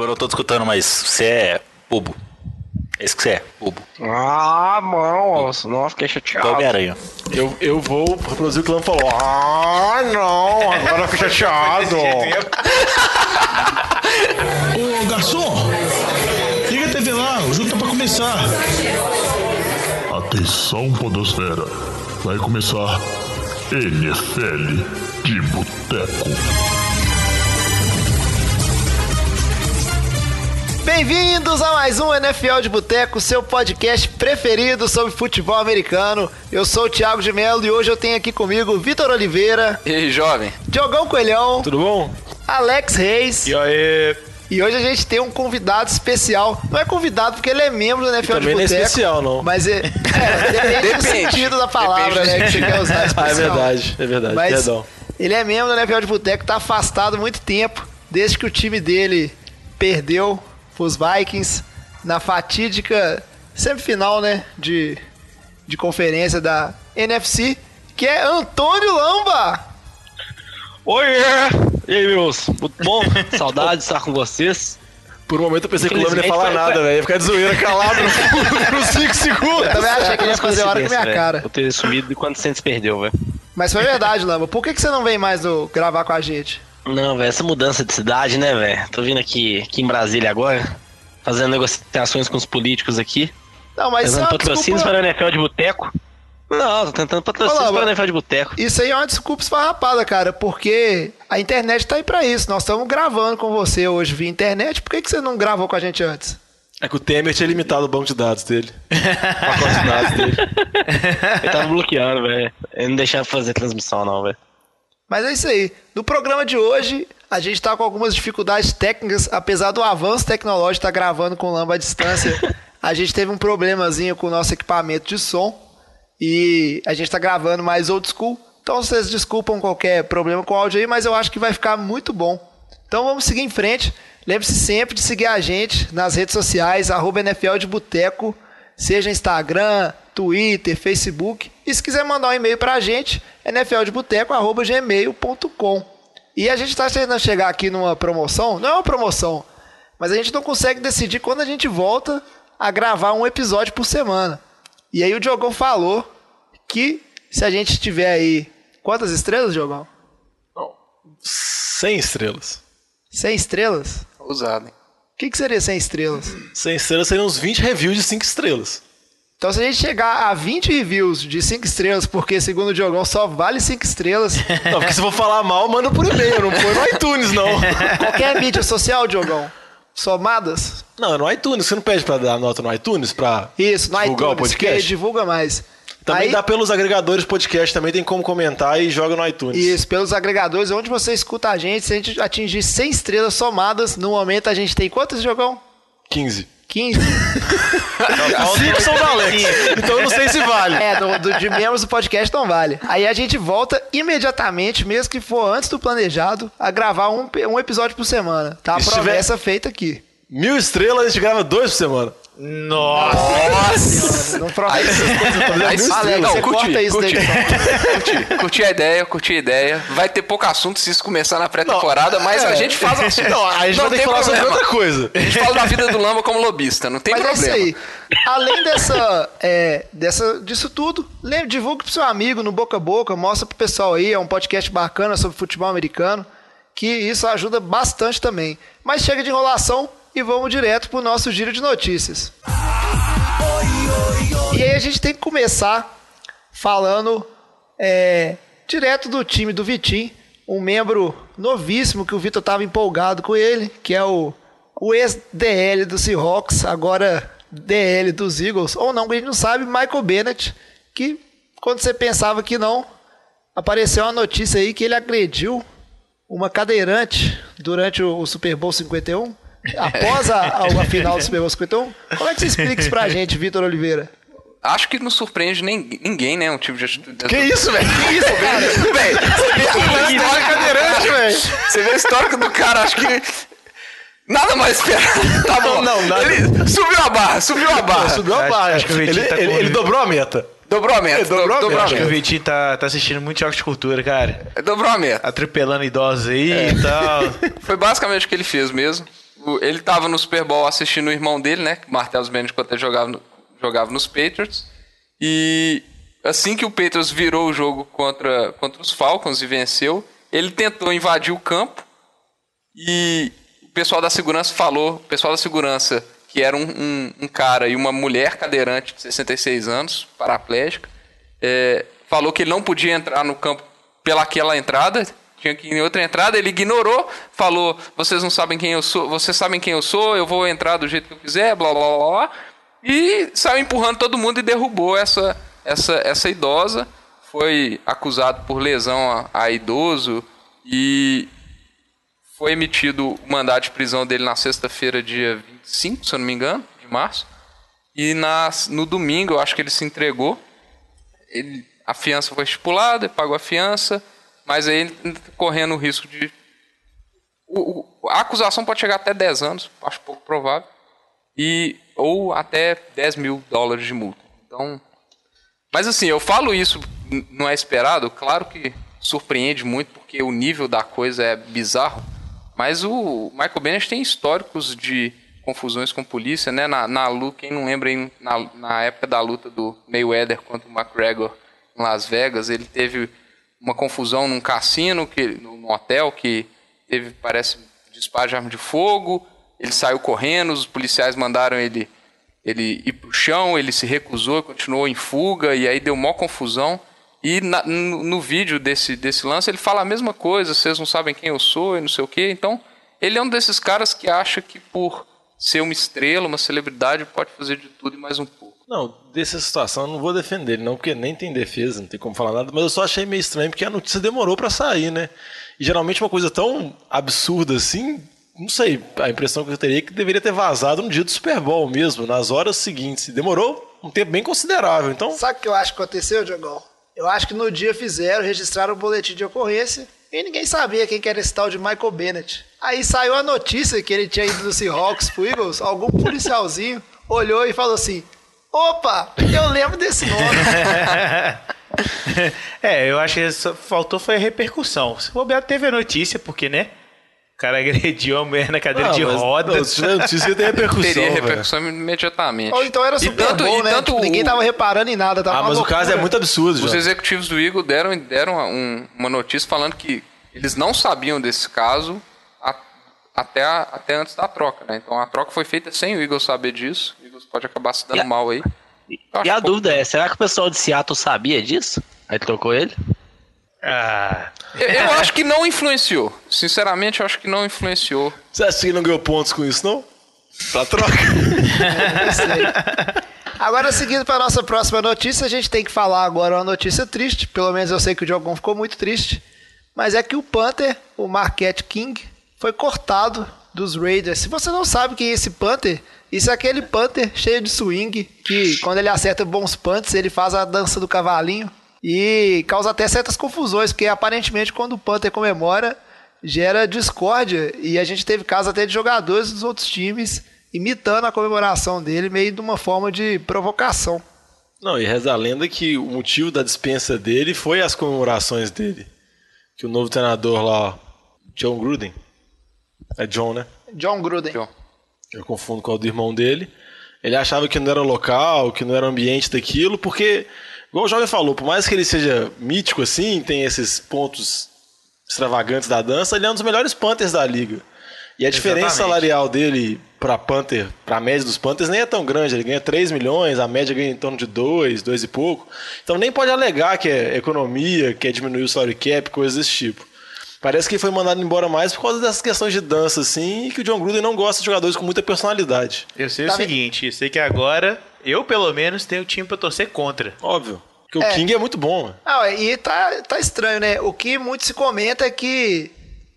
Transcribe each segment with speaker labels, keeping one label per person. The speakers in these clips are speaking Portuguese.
Speaker 1: eu não tô escutando, mas você é bobo. É isso que você é, bobo.
Speaker 2: Ah, não, não, fiquei chateado.
Speaker 1: Homem-Aranha.
Speaker 3: Eu, eu vou reproduzir o que o falou. Ah, não, agora eu fiquei chateado.
Speaker 4: Ô, garçom! Liga a TV lá, o jogo tá pra começar.
Speaker 5: Atenção, Podosfera. Vai começar NFL de Boteco.
Speaker 6: Bem-vindos a mais um NFL de Boteco, seu podcast preferido sobre futebol americano. Eu sou o Thiago de Mello e hoje eu tenho aqui comigo Vitor Oliveira,
Speaker 2: E aí, jovem?
Speaker 6: Diogão Coelhão,
Speaker 3: Tudo bom?
Speaker 6: Alex Reis.
Speaker 3: E aí?
Speaker 6: E hoje a gente tem um convidado especial. Não é convidado porque ele é membro do NFL
Speaker 3: também
Speaker 6: de
Speaker 3: não é
Speaker 6: Boteco.
Speaker 3: especial, não.
Speaker 6: Mas é, é, depende do sentido da palavra,
Speaker 2: Depende do
Speaker 6: né? Que você quer usar
Speaker 3: Ah, é
Speaker 6: especial.
Speaker 3: verdade, é verdade.
Speaker 6: Mas
Speaker 3: Perdão.
Speaker 6: ele é membro do NFL de Boteco, tá afastado há muito tempo, desde que o time dele perdeu pros Vikings na fatídica semifinal, né, de, de conferência da NFC, que é Antônio Lamba.
Speaker 7: Oi! E aí, meus? Muito bom? Saudade de estar com vocês.
Speaker 3: Por um momento eu pensei que o Lama não ia falar
Speaker 7: foi-
Speaker 3: nada, velho. Ia ficar de zoeira calado no- nos 5 segundos.
Speaker 6: Eu também achei que ele ia fazer hora com a minha
Speaker 7: Coincidência,
Speaker 6: cara.
Speaker 7: Eu ter sumido quando o Santos perdeu, velho.
Speaker 6: Mas foi verdade, Lamba. Por que, que você não vem mais do, gravar com a gente?
Speaker 7: Não, velho, essa mudança de cidade, né, velho? Tô vindo aqui, aqui em Brasília agora, fazendo negociações com os políticos aqui.
Speaker 6: Não, mas isso é
Speaker 7: Fazendo patrocínios
Speaker 6: desculpa...
Speaker 7: para o NFL de Boteco. Não, tô tentando patrocínios
Speaker 6: Olá,
Speaker 7: para o NFL de Boteco.
Speaker 6: Isso aí é uma desculpa esfarrapada, cara, porque a internet tá aí pra isso. Nós estamos gravando com você hoje via internet. Por que, que você não gravou com a gente antes?
Speaker 3: É que o Temer tinha limitado o banco de dados dele. O pacote de dados dele.
Speaker 7: Ele tava bloqueando, velho. Ele não deixava fazer transmissão, não, velho.
Speaker 6: Mas é isso aí. No programa de hoje, a gente tá com algumas dificuldades técnicas, apesar do avanço tecnológico estar gravando com lamba à distância. a gente teve um problemazinho com o nosso equipamento de som e a gente tá gravando mais old school. Então vocês desculpam qualquer problema com o áudio aí, mas eu acho que vai ficar muito bom. Então vamos seguir em frente. Lembre-se sempre de seguir a gente nas redes sociais, arroba NFL de Boteco, seja Instagram, Twitter, Facebook. E se quiser mandar um e-mail pra gente, nfldeboteco.gmail.com. E a gente está tentando chegar aqui numa promoção, não é uma promoção, mas a gente não consegue decidir quando a gente volta a gravar um episódio por semana. E aí o Diogão falou que se a gente tiver aí. Quantas estrelas, Diogão?
Speaker 3: 100 estrelas.
Speaker 6: 100 estrelas?
Speaker 2: Ousado, hein?
Speaker 6: O que, que seria 100 estrelas?
Speaker 3: 100 estrelas seriam uns 20 reviews de 5 estrelas.
Speaker 6: Então, se a gente chegar a 20 reviews de 5 estrelas, porque segundo o Diogão só vale 5 estrelas,
Speaker 3: Não, porque se for falar mal, manda por e-mail, não põe no iTunes, não.
Speaker 6: qualquer mídia social, Diogão, somadas,
Speaker 3: Não, é no iTunes. Você não pede pra dar nota no iTunes pra
Speaker 6: isso, no
Speaker 3: divulgar o
Speaker 6: iTunes, que
Speaker 3: podcast?
Speaker 6: divulga mais.
Speaker 3: Também
Speaker 6: Aí,
Speaker 3: dá pelos agregadores podcast, também tem como comentar e joga no iTunes.
Speaker 6: Isso, pelos agregadores, onde você escuta a gente, se a gente atingir 100 estrelas somadas, no momento a gente tem quantas, Diogão?
Speaker 3: 15.
Speaker 6: 15?
Speaker 3: Os 5 são da Alex. Então eu não sei se vale.
Speaker 6: É, do, do- de membros do podcast não vale. Aí a gente volta imediatamente, mesmo que for antes do planejado, a gravar um, um episódio por semana. Tá a promessa feita aqui.
Speaker 3: Mil estrelas, a gente grava dois por semana.
Speaker 2: Nossa!
Speaker 6: Não promete.
Speaker 2: Aí,
Speaker 6: Alex,
Speaker 2: não,
Speaker 6: você
Speaker 2: curti,
Speaker 6: corta isso
Speaker 2: curti,
Speaker 6: daí.
Speaker 2: curti, curti a ideia, curti a ideia. Vai ter pouco assunto se isso começar na pré-temporada, mas a
Speaker 3: é.
Speaker 2: gente faz assunto.
Speaker 3: Não, a gente vai ter que
Speaker 2: tem
Speaker 3: falar sobre
Speaker 2: problema.
Speaker 3: outra coisa.
Speaker 2: A gente fala da vida do Lamba como lobista, não tem
Speaker 6: Mas é isso
Speaker 2: problema.
Speaker 6: aí. Além dessa, é, dessa, disso tudo, lembre, divulgue pro seu amigo no boca a boca, mostra pro pessoal aí, é um podcast bacana sobre futebol americano, que isso ajuda bastante também. Mas chega de enrolação e vamos direto pro nosso giro de notícias. E aí a gente tem que começar falando é, direto do time do Vitim, um membro novíssimo que o Vitor estava empolgado com ele, que é o, o ex-DL do Seahawks, agora DL dos Eagles, ou não, a gente não sabe, Michael Bennett, que quando você pensava que não, apareceu uma notícia aí que ele agrediu uma cadeirante durante o, o Super Bowl 51, após a, a, a final do Super Bowl 51. Como é que você explica isso pra gente, Vitor Oliveira?
Speaker 2: Acho que não surpreende nem, ninguém, né? Um tipo de.
Speaker 3: Que isso, velho? Que isso, velho?
Speaker 2: Você vê a história cadeirante, velho. Você vê a história do cara, acho que. Nada mais esperado. Tá bom.
Speaker 3: Não, nada.
Speaker 2: Ele subiu a barra, subiu a barra.
Speaker 3: Subiu a barra.
Speaker 8: acho que o Vitinho
Speaker 3: ele,
Speaker 8: tá
Speaker 3: ele, ele dobrou a meta.
Speaker 2: Dobrou a meta.
Speaker 3: Ele dobrou a
Speaker 2: dobrou
Speaker 8: Acho que o. Vitinho tá, tá assistindo muito jogos de cultura, cara.
Speaker 2: Dobrou a meta.
Speaker 8: Atropelando idosos aí e tal.
Speaker 2: Foi basicamente o que ele fez mesmo. Ele tava no Super Bowl assistindo o irmão dele, né? Martellus Bennett, quando ele jogava, no- jogava nos Patriots. E assim que o Patriots virou o jogo contra, contra os Falcons e venceu, ele tentou invadir o campo e o pessoal da segurança falou, o pessoal da segurança, que era um, um- um cara e uma mulher cadeirante de 66 anos, paraplégica, é, falou que ele não podia entrar no campo pelaquela entrada, tinha que ir em outra entrada, ele ignorou, falou, vocês não sabem quem eu sou, vocês sabem quem eu sou, eu vou entrar do jeito que eu quiser, blá blá blá blá, e saiu empurrando todo mundo e derrubou essa, essa, essa idosa, foi acusado por lesão a, a idoso e foi emitido o mandado de prisão dele na sexta-feira, dia 25, se eu não me engano, de março. E na, no domingo, eu acho que ele se entregou. Ele, a fiança foi estipulada, pagou a fiança, mas aí correndo o risco de. o- o- a acusação pode chegar até 10 anos, acho pouco provável, e, ou até 10 mil dólares de multa. Então. Mas assim, eu falo isso, não é esperado, claro que surpreende muito, porque o nível da coisa é bizarro. Mas o Michael Bennett tem históricos de confusões com polícia, né? Na, na luta, quem não lembra, na, na época da luta do Mayweather contra o McGregor em Las Vegas, ele teve uma confusão num cassino, que, num hotel, que teve, parece, disparo de arma de fogo. Ele saiu correndo, os policiais mandaram ele, ele ir pro chão, ele se recusou, continuou em fuga, e aí deu maior confusão. E na- no, no vídeo desse, desse lance ele fala a mesma coisa, vocês não sabem quem eu sou e não sei o quê. Então, ele é um desses caras que acha que por ser uma estrela, uma celebridade, pode fazer de tudo e mais um.
Speaker 3: Não, dessa situação eu não vou defender ele, não, porque nem tem defesa, não tem como falar nada, mas eu só achei meio estranho porque a notícia demorou pra sair, né? E geralmente uma coisa tão absurda assim, não sei, a impressão que eu teria é que deveria ter vazado no dia do Super Bowl mesmo, nas horas seguintes. Demorou um tempo bem considerável, então.
Speaker 6: Sabe o que eu acho que aconteceu, Diogão? Eu acho que no dia fizeram, registraram o boletim de ocorrência e ninguém sabia quem que era esse tal de Michael Bennett. Aí saiu a notícia que ele tinha ido do Seahawks pro Eagles, algum policialzinho olhou e falou assim: opa, eu lembro desse nome.
Speaker 8: É, eu acho que só faltou foi a repercussão. Se bobear, teve a notícia, porque, né? O cara agrediu a mulher na cadeira
Speaker 3: Ah,
Speaker 8: de
Speaker 3: mas,
Speaker 8: rodas.
Speaker 3: não, notícia tem repercussão.
Speaker 2: Teria
Speaker 3: velho.
Speaker 2: repercussão imediatamente.
Speaker 6: Ou então era
Speaker 2: E
Speaker 6: Super
Speaker 2: tanto-
Speaker 6: Bowl,
Speaker 2: e
Speaker 6: né?
Speaker 2: tanto
Speaker 6: Tipo, ninguém
Speaker 2: o-
Speaker 6: tava reparando em nada. Tava
Speaker 3: Ah, mas o caso é muito absurdo
Speaker 2: Os
Speaker 3: já.
Speaker 2: executivos do Eagle deram, deram um- uma notícia falando que eles não sabiam desse caso a- até, a- até antes da troca, né? Então a troca foi feita sem o Eagle saber disso. O Eagle pode acabar se dando
Speaker 7: E
Speaker 2: mal aí. Eu acho
Speaker 7: E a
Speaker 2: pouco.
Speaker 7: dúvida é, será que o pessoal de Seattle sabia disso? Aí trocou ele?
Speaker 8: Ah,
Speaker 2: Eu, eu acho que não influenciou. Sinceramente, eu acho que não influenciou.
Speaker 3: Você acha que não ganhou pontos com isso, não? Pra troca.
Speaker 6: Agora, seguindo para nossa próxima notícia, a gente tem que falar agora uma notícia triste. Pelo menos eu sei que o Diogão ficou muito triste. Mas é que o Panther, o Marquette King, foi cortado dos Raiders. Se você não sabe quem é esse Panther, isso é aquele Panther cheio de swing, que quando ele acerta bons punts, ele faz a dança do cavalinho. E causa até certas confusões, porque aparentemente quando o Panther comemora, gera discórdia. E a gente teve casos até de jogadores dos outros times imitando a comemoração dele, meio de uma forma de provocação.
Speaker 3: Não, e reza a lenda que o motivo da dispensa dele foi as comemorações dele. Que o novo treinador lá, John Gruden, é John, né?
Speaker 6: John Gruden.
Speaker 2: John.
Speaker 3: Eu confundo com o do irmão dele. Ele achava que não era local, que não era ambiente daquilo, porque, igual o jovem falou, por mais que ele seja mítico assim, tem esses pontos extravagantes da dança, ele é um dos melhores Panthers da liga. E a diferença
Speaker 8: Exatamente.
Speaker 3: salarial dele para Panther, para a média dos Panthers, nem é tão grande. Ele ganha 3 milhões, a média ganha em torno de 2, 2 e pouco. Então nem pode alegar que é economia, que é diminuir o salary cap, coisas desse tipo. Parece que ele foi mandado embora mais por causa dessas questões de dança, assim, e que o John Gruden não gosta de jogadores com muita personalidade.
Speaker 8: eu sei
Speaker 6: Tá
Speaker 8: o
Speaker 6: vendo?
Speaker 8: seguinte, eu sei que agora, eu pelo menos, tenho time pra torcer contra.
Speaker 3: Óbvio. Porque
Speaker 6: É.
Speaker 3: o King é muito bom. mano.
Speaker 6: Ah, e tá, tá estranho, né? O que muito se comenta é que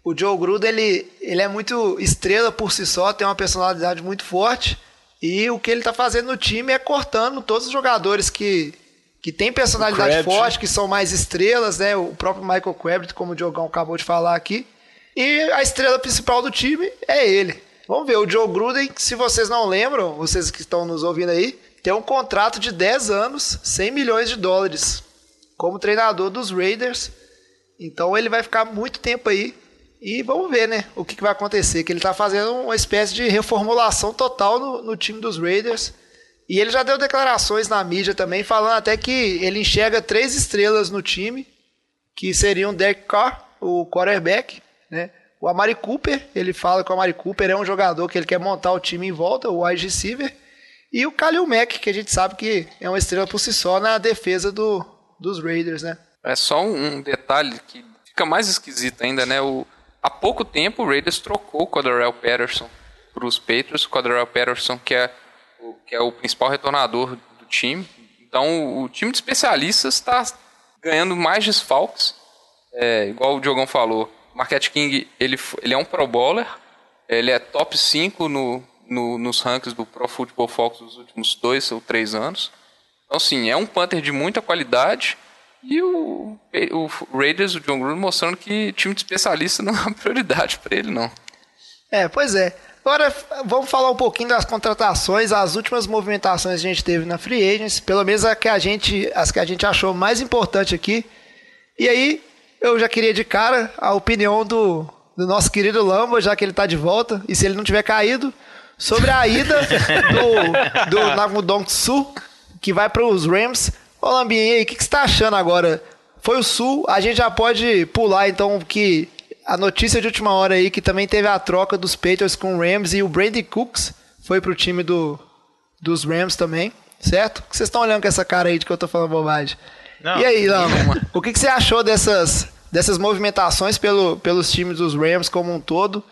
Speaker 6: o Joe Gruden, ele, ele é muito estrela por si só, tem uma personalidade muito forte. E o que ele tá fazendo no time é cortando todos os jogadores que, que têm personalidade forte, que são mais estrelas, né? O próprio Michael Crabtree, como o Diogão acabou de falar aqui. E a estrela principal do time é ele. Vamos ver, o Joe Gruden, se vocês não lembram, vocês que estão nos ouvindo aí, tem um contrato de 10 anos, 100 milhões de dólares, como treinador dos Raiders. Então ele vai ficar muito tempo aí E vamos ver, né, o que, que vai acontecer. Que ele tá fazendo uma espécie de reformulação total no, no time dos Raiders. E ele já deu declarações na mídia também, falando até que ele enxerga três estrelas no time, que seriam Derek Carr, o quarterback, né? O Amari Cooper, ele fala que o Amari Cooper é um jogador que ele quer montar o time em volta, o wide receiver. E o Khalil Mack, que a gente sabe que é uma estrela por si só na defesa do, dos Raiders, né?
Speaker 2: É só um detalhe que fica mais esquisito ainda, né? O, há pouco tempo o Raiders trocou o Coderell Patterson para os Patriots. O Coderell Patterson, que é, que é o principal retornador do time. Então o time de especialistas está ganhando mais desfalques. É, igual o Diogão falou, Marquette King ele, ele é um pro bowler. Ele é top 5 no, no, nos rankings do Pro Football Focus dos últimos dois ou três anos. Então, sim, é um punter de muita qualidade. E o, o Raiders, o John Gruden, mostrando que time de especialista não é uma prioridade para ele, não.
Speaker 6: É, pois é. Agora vamos falar um pouquinho das contratações, as últimas movimentações que a gente teve na Free Agents, pelo menos a que a gente, as que a gente achou mais importante aqui. E aí, eu já queria de cara a opinião do, do nosso querido Lamba, já que ele está de volta, e se ele não tiver caído, sobre a ida do, do Nagudong Sul, que vai para os Rams. Ô Lambinha, e aí, o que, que você está achando agora? Foi o Sul, a gente já pode pular então que a notícia de última hora aí que também teve a troca dos Patriots com o Rams e o Brady Cooks foi pro time do, dos Rams também, certo? O que vocês estão olhando com essa cara aí de que eu tô falando bobagem?
Speaker 8: Não,
Speaker 6: e aí, Lama, o que, que você achou dessas, dessas movimentações pelo, pelos times dos Rams como um todo?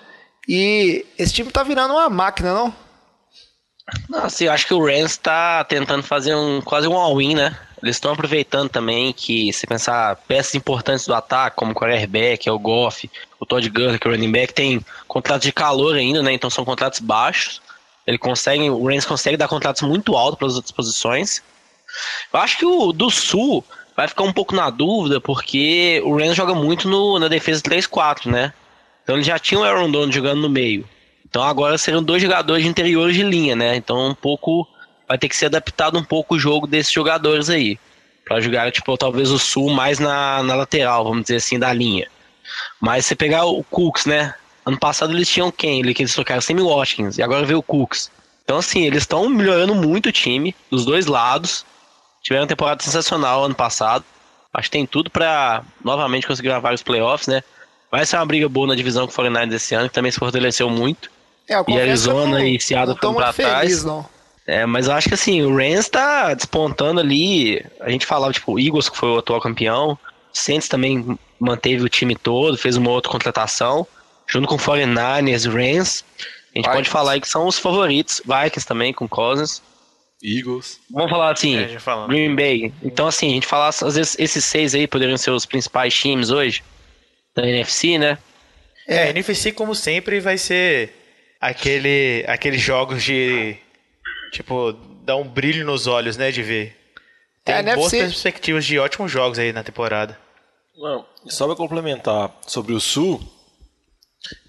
Speaker 6: E esse time tá virando uma máquina, não?
Speaker 7: Nossa, eu acho que o Rams tá tentando fazer um quase um all-in, né? Eles estão aproveitando também que, se pensar peças importantes do ataque, como o quarterback, é o Goff, o Todd Gurley, que é o running back, tem contratos de calor ainda, né? Então são contratos baixos. Ele consegue, o Rams consegue dar contratos muito altos para as outras posições. Eu acho que o do Sul vai ficar um pouco na dúvida, porque o Rams joga muito no, na defesa 3-4, né? Então ele já tinha o Aaron Donald jogando no meio. Então agora seriam dois jogadores de interiores de linha, né? Então um pouco vai ter que ser adaptado um pouco o jogo desses jogadores aí. Pra jogar, tipo, talvez o Sul mais na, na lateral, vamos dizer assim, da linha. Mas você pegar o Cooks, né? Ano passado eles tinham quem? Eles trocaram Sammy Watkins e agora veio o Cooks. Então, assim, eles estão melhorando muito o time, dos dois lados. Tiveram uma temporada sensacional ano passado. Acho que tem tudo para novamente conseguir gravar os playoffs, né? Vai ser uma briga boa na divisão com o 49 esse ano, que também se fortaleceu muito.
Speaker 6: É,
Speaker 7: E Arizona
Speaker 6: não-
Speaker 7: e Seattle ficam pra
Speaker 6: feliz,
Speaker 7: trás.
Speaker 6: não.
Speaker 7: É, mas eu acho que assim, o Rams tá despontando ali. A gente falava, tipo, o Eagles, que foi o atual campeão. Saints também manteve o time todo, fez uma outra contratação. Junto com 49ers e Rams. A gente
Speaker 2: Vikings.
Speaker 7: pode falar aí que são os favoritos. Vikings também, com Cousins.
Speaker 3: Eagles.
Speaker 7: Vamos falar assim,
Speaker 8: É, a.
Speaker 7: Green Bay. Então, assim, a gente falar, às vezes, esses seis aí poderiam ser os principais times hoje da NFC, né?
Speaker 8: É, NFC, como sempre, vai ser aquele, aqueles jogos de. Tipo, dar um brilho nos olhos, né? De ver. Tem
Speaker 6: É,
Speaker 8: boas
Speaker 6: NFC
Speaker 8: perspectivas de ótimos jogos aí na temporada.
Speaker 3: Não, e só para complementar sobre o Sul,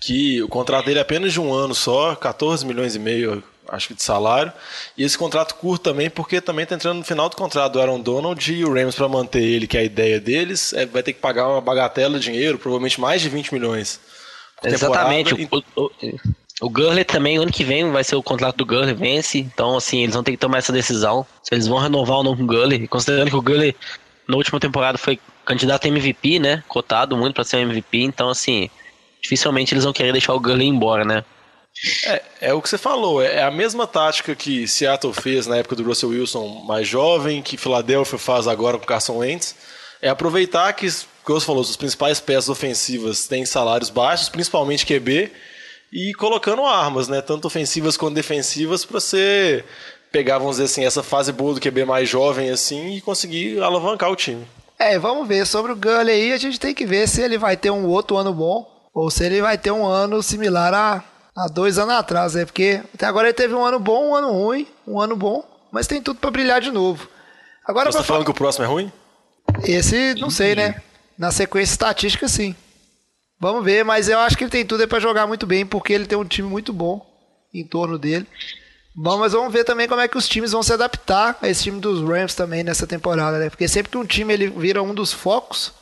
Speaker 3: que o contrato dele é apenas de um ano só, 14 milhões e meio, acho que de salário. E esse contrato curto também, porque também tá entrando no final do contrato do Aaron Donald e o Rams para manter ele, que é a ideia deles, é, vai ter que pagar uma bagatela de dinheiro, provavelmente mais de 20 milhões.
Speaker 7: Exatamente.
Speaker 3: temporada.
Speaker 7: O, o, o Gurley também, ano que vem, vai ser o contrato do Gurley, vence. Então, assim, eles vão ter que tomar essa decisão. Se eles vão renovar ou não com o Gurley. Considerando que o Gurley, na última temporada, foi candidato a MVP, né? Cotado muito para ser MVP. Então, assim, dificilmente eles vão querer deixar o Gurley embora, né?
Speaker 3: É, é o que você falou, é a mesma tática que Seattle fez na época do Russell Wilson mais jovem, que Philadelphia faz agora com Carson Wentz. É aproveitar que, como você falou, as principais peças ofensivas têm salários baixos, principalmente QB, e colocando armas, né, tanto ofensivas quanto defensivas, para você pegar, vamos dizer assim, essa fase boa do QB mais jovem assim e conseguir alavancar o time.
Speaker 6: É, vamos ver. Sobre o Gurley aí, a gente tem que ver se ele vai ter um outro ano bom ou se ele vai ter um ano similar a, a dois anos atrás, né? Porque até agora ele teve um ano bom, um ano ruim, um ano bom, mas tem tudo pra brilhar de novo. Agora,
Speaker 3: Você tá falando que o próximo é ruim?
Speaker 6: esse, não sei, né? Na sequência estatística, sim. Vamos ver, mas eu acho que ele tem tudo pra jogar muito bem, porque ele tem um time muito bom em torno dele. Bom, mas vamos ver também como é que os times vão se adaptar a esse time dos Rams também nessa temporada, né? Porque sempre que um time ele vira um dos focos,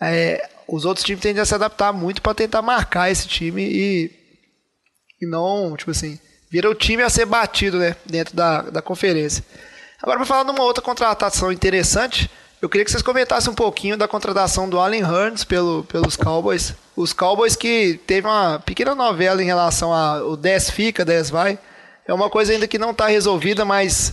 Speaker 6: é, os outros times tendem a se adaptar muito para tentar marcar esse time e, e não, tipo assim, vira o time a ser batido, né, dentro da, da conferência. Agora, para falar de uma outra contratação interessante, eu queria que vocês comentassem um pouquinho da contratação do Allen Hurns pelo, pelos Cowboys. Os Cowboys que teve uma pequena novela em relação ao 10 fica, 10 vai. É uma coisa ainda que não está resolvida, mas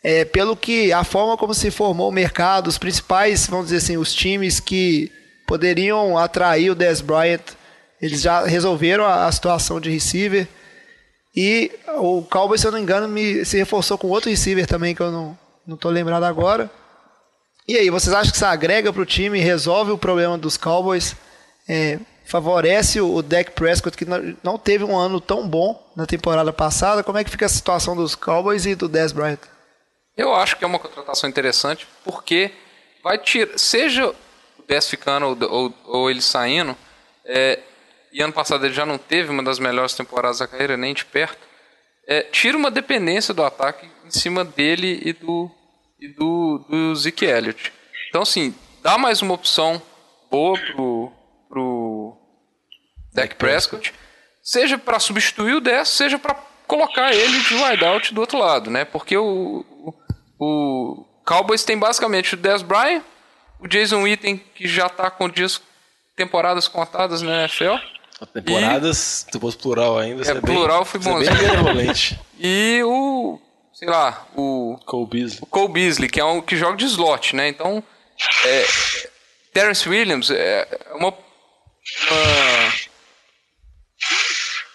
Speaker 6: é, pelo que a forma como se formou o mercado, os principais, vamos dizer assim, os times que poderiam atrair o Dez Bryant, eles já resolveram a, a situação de receiver. E o Cowboys, se eu não me engano, me, se reforçou com outro receiver também, que eu não, não lembrado agora. E aí, vocês acham que isso agrega para o time, resolve o problema dos Cowboys, é, favorece o, Dak Prescott, que não, não teve um ano tão bom na temporada passada? Como é que fica a situação dos Cowboys e do Dez Bryant?
Speaker 2: Eu acho que é uma contratação interessante, porque vai tirar, seja o Dez ficando ou, ou, ou ele saindo, é, e ano passado ele já não teve uma das melhores temporadas da carreira, nem de perto, é, tira uma dependência do ataque em cima dele e do, e do, do Zeke Elliott. Então, assim, dá mais uma opção boa pro, pro Dak Prescott, seja para substituir o 10, seja para colocar ele de wideout do outro lado, né? Porque o, o, Cowboys tem basicamente o Dez Bryant, o Jason Witten, que já está com dias, temporadas contadas na NFL.
Speaker 3: Temporadas, se fosse plural ainda,
Speaker 2: É,
Speaker 3: você
Speaker 2: plural foi
Speaker 3: é
Speaker 2: bonzinho.
Speaker 3: bem benevolente.
Speaker 2: E o, sei lá, o
Speaker 3: Cole Beasley.
Speaker 2: o Cole Beasley, que é um que joga de slot, né? Então, é, Terrence Williams é uma, uma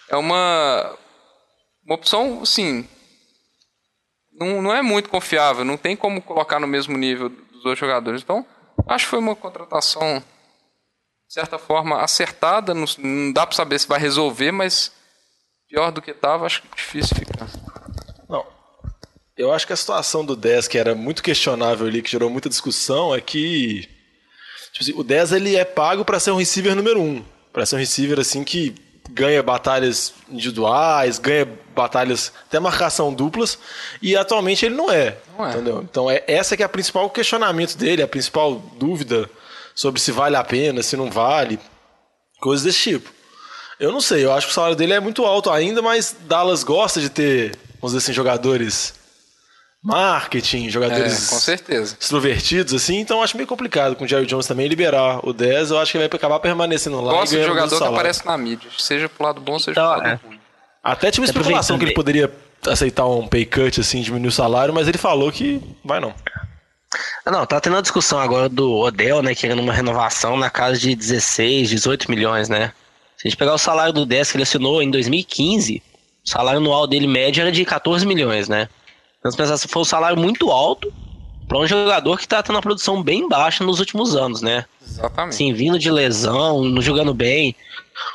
Speaker 2: é uma uma opção, assim, não, não é muito confiável, não tem como colocar no mesmo nível dos outros jogadores. Então, acho que foi uma contratação de certa forma acertada, não, não dá para saber se vai resolver, mas pior do que tava, acho que é difícil ficar.
Speaker 3: Eu acho que a situação do 10, que era muito questionável ali, que gerou muita discussão, é que tipo assim, o 10 ele é pago para ser um receiver número 1. Para ser um receiver assim que ganha batalhas individuais, ganha batalhas até marcação duplas, e atualmente ele não é.
Speaker 2: Não é.
Speaker 3: Entendeu? Então é essa que é a principal questionamento dele, a principal dúvida sobre se vale a pena, se não vale, coisas desse tipo. Eu não sei, eu acho que o salário dele é muito alto ainda, mas Dallas gosta de ter, vamos dizer assim, jogadores marketing,
Speaker 2: É,
Speaker 3: jogadores
Speaker 2: com certeza.
Speaker 3: extrovertidos, assim, então acho meio complicado com o Jerry Jones também liberar o 10, eu acho que ele vai acabar permanecendo lá
Speaker 2: Gosto
Speaker 3: e
Speaker 2: de jogador que aparece na mídia, seja pro lado bom, seja
Speaker 7: Então,
Speaker 2: pro lado
Speaker 7: é.
Speaker 2: ruim.
Speaker 3: Até tinha uma especulação que ele poderia aceitar um pay cut, assim, diminuir o salário, mas ele falou que vai não.
Speaker 7: Ah, Não, tá tendo uma discussão agora do Odell, né, querendo uma renovação na casa de 16, 18 milhões, né? Se a gente pegar o salário do 10 que ele assinou em 2015, o salário anual dele médio era de 14 milhões, né? Se pensar, foi um salário muito alto para um jogador que tá tendo uma produção bem baixa nos últimos anos, né?
Speaker 2: Exatamente.
Speaker 7: Assim, vindo de lesão, não jogando bem.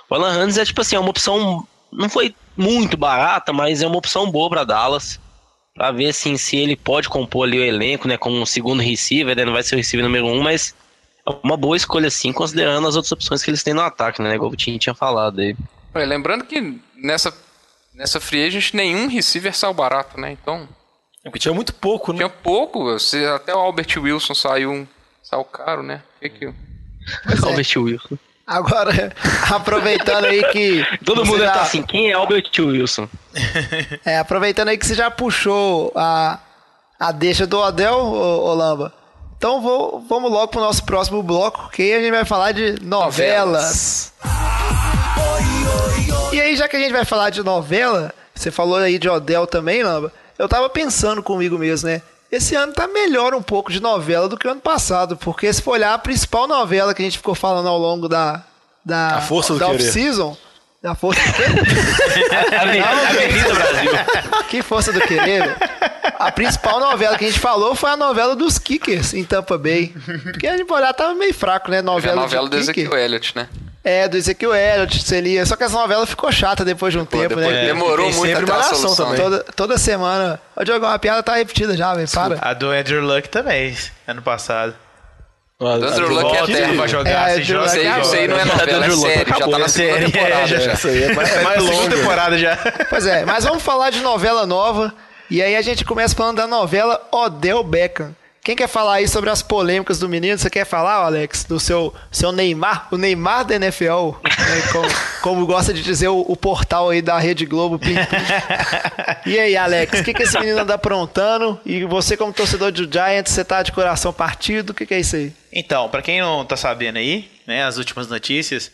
Speaker 7: O Alan Hans é tipo assim, é uma opção. Não foi muito barata, mas é uma opção boa para Dallas. Pra ver assim, se ele pode compor ali o elenco, né? Como um segundo receiver, né, não vai ser o receiver número um, mas é uma boa escolha, sim, considerando as outras opções que eles têm no ataque, né? Igual o Tim tinha falado aí.
Speaker 2: Lembrando que nessa, nessa free agent nenhum receiver saiu barato, né? Então,
Speaker 3: Porque tinha muito pouco, né?
Speaker 2: tinha pouco. se até o Albert Wilson saiu, um- saiu caro, né? Que que-
Speaker 7: Albert Wilson.
Speaker 6: Agora, aproveitando aí que.
Speaker 7: Todo
Speaker 6: você
Speaker 7: mundo
Speaker 6: já-
Speaker 7: tá assim, quem é Albert Wilson?
Speaker 6: É, aproveitando aí que você já puxou a, a deixa do Odell, ô, ô Lamba. Então vou, vamos logo pro nosso próximo bloco, que aí a gente vai falar de novelas. E aí, já que a gente vai falar de novela, você falou aí de Odell também, Lamba. Eu tava pensando comigo mesmo, né? Esse ano tá melhor um pouco de novela do que o ano passado, porque se for olhar a principal novela que a gente ficou falando ao longo da, da,
Speaker 3: A Força do
Speaker 6: da off-season. Da força do quê?
Speaker 7: Avenida Brasil.
Speaker 6: Que força do querer. A principal novela que a gente falou foi a novela dos Kickers em Tampa Bay. Porque a gente olhar, tava meio fraco, né?
Speaker 2: Teve a
Speaker 6: Novela,
Speaker 2: novela do. Ezequiel Elliott, né?
Speaker 6: É, do Ezequiel Elliott, Celia. Só que essa novela ficou chata depois de um tempo,
Speaker 2: depois
Speaker 6: né?
Speaker 2: demorou
Speaker 3: tem
Speaker 2: muito até a solução.
Speaker 3: também.
Speaker 6: Toda, toda semana. Ô, Diogo, a piada tá repetida já, velho. Para.
Speaker 8: A do Andrew Luck também, ano passado.
Speaker 3: A- a
Speaker 2: Andrew
Speaker 3: do
Speaker 2: Luck é
Speaker 3: Volta
Speaker 2: eterno.
Speaker 8: pra jogar,
Speaker 6: É,
Speaker 8: joga.
Speaker 2: Isso aí,
Speaker 6: agora.
Speaker 2: isso aí não é novela, é
Speaker 7: Andrew Luck
Speaker 2: série. Já tá na
Speaker 8: é
Speaker 2: segunda
Speaker 8: série,
Speaker 2: temporada.
Speaker 8: é, já.
Speaker 2: já.
Speaker 3: Isso aí é mais, é mais longa.
Speaker 8: temporada já.
Speaker 6: Pois é, mas vamos falar de novela nova. E aí a gente começa falando da novela Odell Beckham, Quem quer falar aí sobre as polêmicas do menino? Você quer falar, Alex, do seu, seu Neymar, o Neymar da NFL, né, como, como gosta de dizer o, o portal aí da Rede Globo. Pim, pim. E aí, Alex, o que, que esse menino anda aprontando? E você, como torcedor do Giants, você tá de coração partido? O que, que é isso aí?
Speaker 8: Então, pra quem não tá sabendo aí, né, as últimas notícias,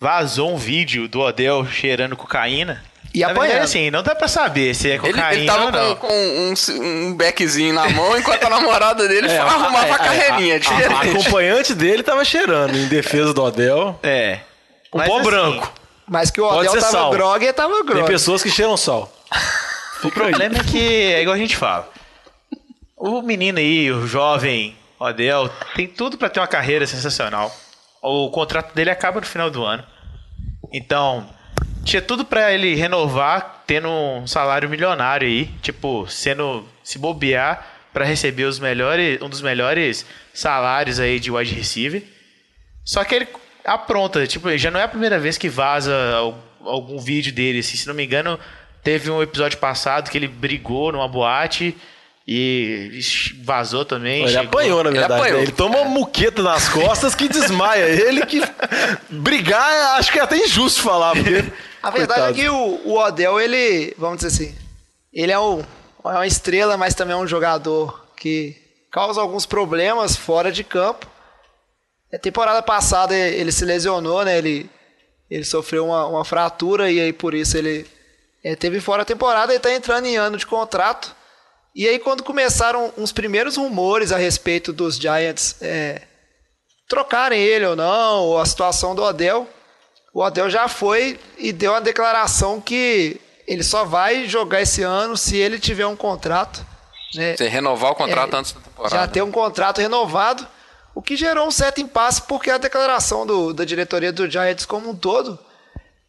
Speaker 8: vazou um vídeo do Odell cheirando cocaína.
Speaker 6: E
Speaker 8: Na verdade,
Speaker 6: apanhando.
Speaker 8: assim, não dá pra saber se é
Speaker 2: Ele,
Speaker 8: cocaína
Speaker 2: ele tava
Speaker 8: ou não.
Speaker 2: com, com um, um beckzinho na mão, enquanto a namorada dele arrumava a carreirinha.
Speaker 3: A, a
Speaker 2: diferente.
Speaker 3: acompanhante dele tava cheirando em defesa do Odell.
Speaker 8: É.
Speaker 3: Um
Speaker 8: Mas,
Speaker 3: pó
Speaker 8: assim,
Speaker 3: branco.
Speaker 6: Mas que o Odell tava
Speaker 3: sal.
Speaker 6: grog e tava
Speaker 3: Tem
Speaker 6: grog.
Speaker 3: pessoas que cheiram sal.
Speaker 8: O problema é que é igual a gente fala. O menino aí, o jovem Odell, tem tudo pra ter uma carreira sensacional. O contrato dele acaba no final do ano. Então, tinha tudo pra ele renovar tendo um salário milionário aí, tipo, sendo se bobear pra receber os melhores, um dos melhores salários aí de wide receiver. Só que ele apronta, tipo, já não é a primeira vez que vaza al- algum vídeo dele, assim, se não me engano, teve um episódio passado que ele brigou numa boate e vazou também.
Speaker 3: Ele
Speaker 8: chegou-
Speaker 3: apanhou, na
Speaker 2: Ele
Speaker 3: verdade.
Speaker 2: apanhou.
Speaker 3: né? Ele toma uma muqueta nas costas que desmaia. Ele que. Brigar, acho que é até injusto falar, porque.
Speaker 6: A verdade
Speaker 3: Coitado.
Speaker 6: é que o, o Odell, ele, vamos dizer assim, ele é, um, é uma estrela, mas também é um jogador que causa alguns problemas fora de campo. A temporada passada ele se lesionou, né? Ele, ele sofreu uma, uma fratura e aí por isso ele é, teve fora a temporada e está entrando em ano de contrato. E aí quando começaram uns primeiros rumores a respeito dos Giants é, trocarem ele ou não, ou a situação do Odell, o Odell já foi e deu uma declaração que ele só vai jogar esse ano se ele tiver um contrato. Né?
Speaker 2: Você renovar o contrato
Speaker 6: É,
Speaker 2: antes da temporada.
Speaker 6: Já tem um contrato renovado, o que gerou um certo impasse, porque a declaração do- da diretoria do Giants como um todo,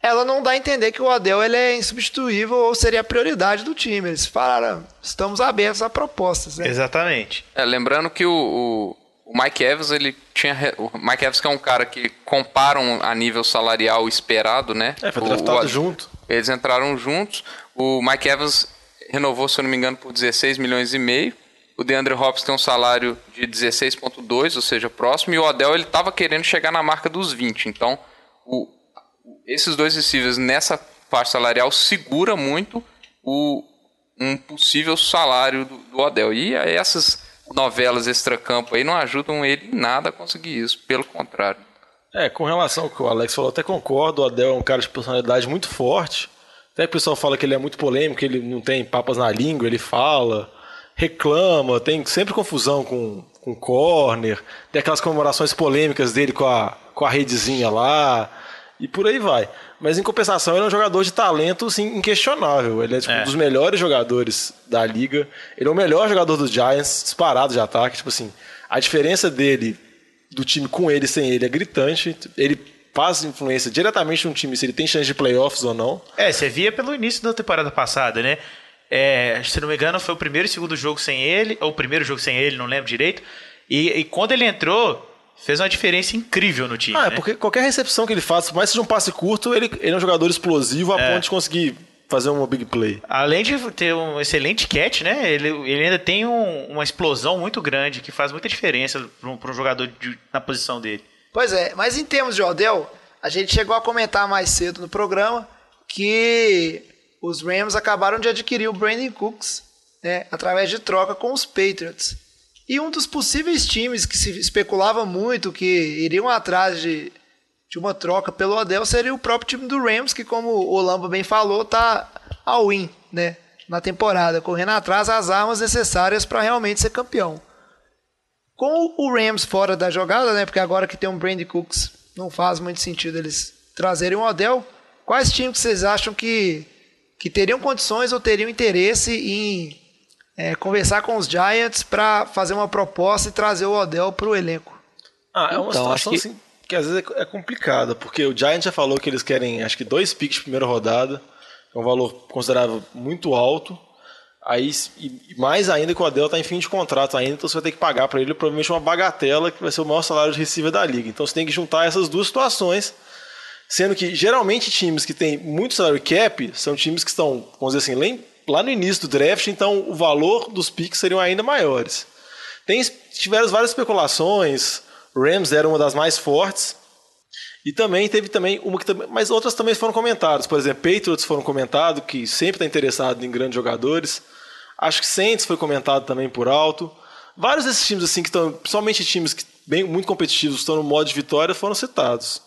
Speaker 6: ela não dá a entender que o Odell ele é insubstituível ou seria a prioridade do time. Eles falaram, estamos abertos a propostas. Né?
Speaker 8: Exatamente.
Speaker 2: É, lembrando que o, o, o Mike Evans, ele tinha. O Mike Evans que é um cara que comparam a nível salarial esperado, né?
Speaker 3: É, foi
Speaker 2: O-
Speaker 3: draftado
Speaker 2: o-
Speaker 3: junto.
Speaker 2: Eles entraram juntos. O Mike Evans renovou, se eu não me engano, por 16 milhões e meio. O DeAndre Hopkins tem um salário de 16,2, ou seja, próximo. E o Odell, ele estava querendo chegar na marca dos 20. Então, o, esses dois receivers nessa faixa salarial segura muito o, um possível salário do, do Odell. E essas novelas extracampo aí não ajudam ele em nada a conseguir isso. Pelo contrário.
Speaker 3: É, com relação ao que o Alex falou, até concordo. O Adel é um cara de personalidade muito forte. Até que o pessoal fala que ele é muito polêmico, ele não tem papas na língua, ele fala, reclama, tem sempre confusão com, com corner, tem aquelas comemorações polêmicas dele com a, com a redezinha lá, e por aí vai. Mas em compensação, ele é um jogador de talento assim, inquestionável. Ele é, tipo, um dos melhores jogadores da liga. Ele é o melhor jogador dos Giants, disparado de ataque. Tipo assim, a diferença dele do time com ele e sem ele é gritante. Ele faz influência diretamente no time se ele tem chance de playoffs ou não.
Speaker 8: É, você via pelo início da temporada passada, né? É, se não me engano, foi o primeiro e segundo jogo sem ele, ou o primeiro jogo sem ele, não lembro direito. E, e quando ele entrou, fez uma diferença incrível no time.
Speaker 3: Ah, é
Speaker 8: né?
Speaker 3: porque qualquer recepção que ele faz, por mais que seja um passe curto, ele, ele é um jogador explosivo a ponto de conseguir fazer uma big play.
Speaker 8: Além de ter um excelente catch, né? Ele, ele ainda tem um- uma explosão muito grande que faz muita diferença para um, um jogador de- na posição dele.
Speaker 6: Pois é, mas em termos de Odell, a gente chegou a comentar mais cedo no programa que os Rams acabaram de adquirir o Brandon Cooks né, através de troca com os Patriots. E um dos possíveis times que se especulava muito que iriam atrás de, de uma troca pelo Odell seria o próprio time do Rams, que como o Lamba bem falou, tá all in né, na temporada, correndo atrás das armas necessárias para realmente ser campeão. Com o Rams fora da jogada, né? Porque agora que tem um Brandon Cooks, não faz muito sentido eles trazerem um Odell. Quais times vocês acham que, que teriam condições ou teriam interesse em é, conversar com os Giants para fazer uma proposta e trazer o Odell para o elenco?
Speaker 3: Ah, é uma
Speaker 7: Então,
Speaker 3: situação
Speaker 7: que-
Speaker 3: assim, que às vezes é é complicada, porque o Giants já falou que eles querem, acho que dois picks de primeira rodada, é um valor considerável muito alto. Aí, e e mais ainda que o Adel está em fim de contrato ainda, então você vai ter que pagar para ele provavelmente uma bagatela que vai ser o maior salário de receiver da liga. Então você tem que juntar essas duas situações, sendo que geralmente times que têm muito salário cap são times que estão, vamos dizer assim, lá em- lá no início do draft, então o valor dos picks seriam ainda maiores. Tem, tiveram várias especulações. Rams era uma das mais fortes. E também teve também uma que também, mas outras também foram comentadas. Por exemplo, Patriots foram comentados, que sempre está interessado em grandes jogadores. Acho que Saints foi comentado também por alto. Vários desses times assim que estão, principalmente times que bem muito competitivos, estão no modo de vitória, foram citados.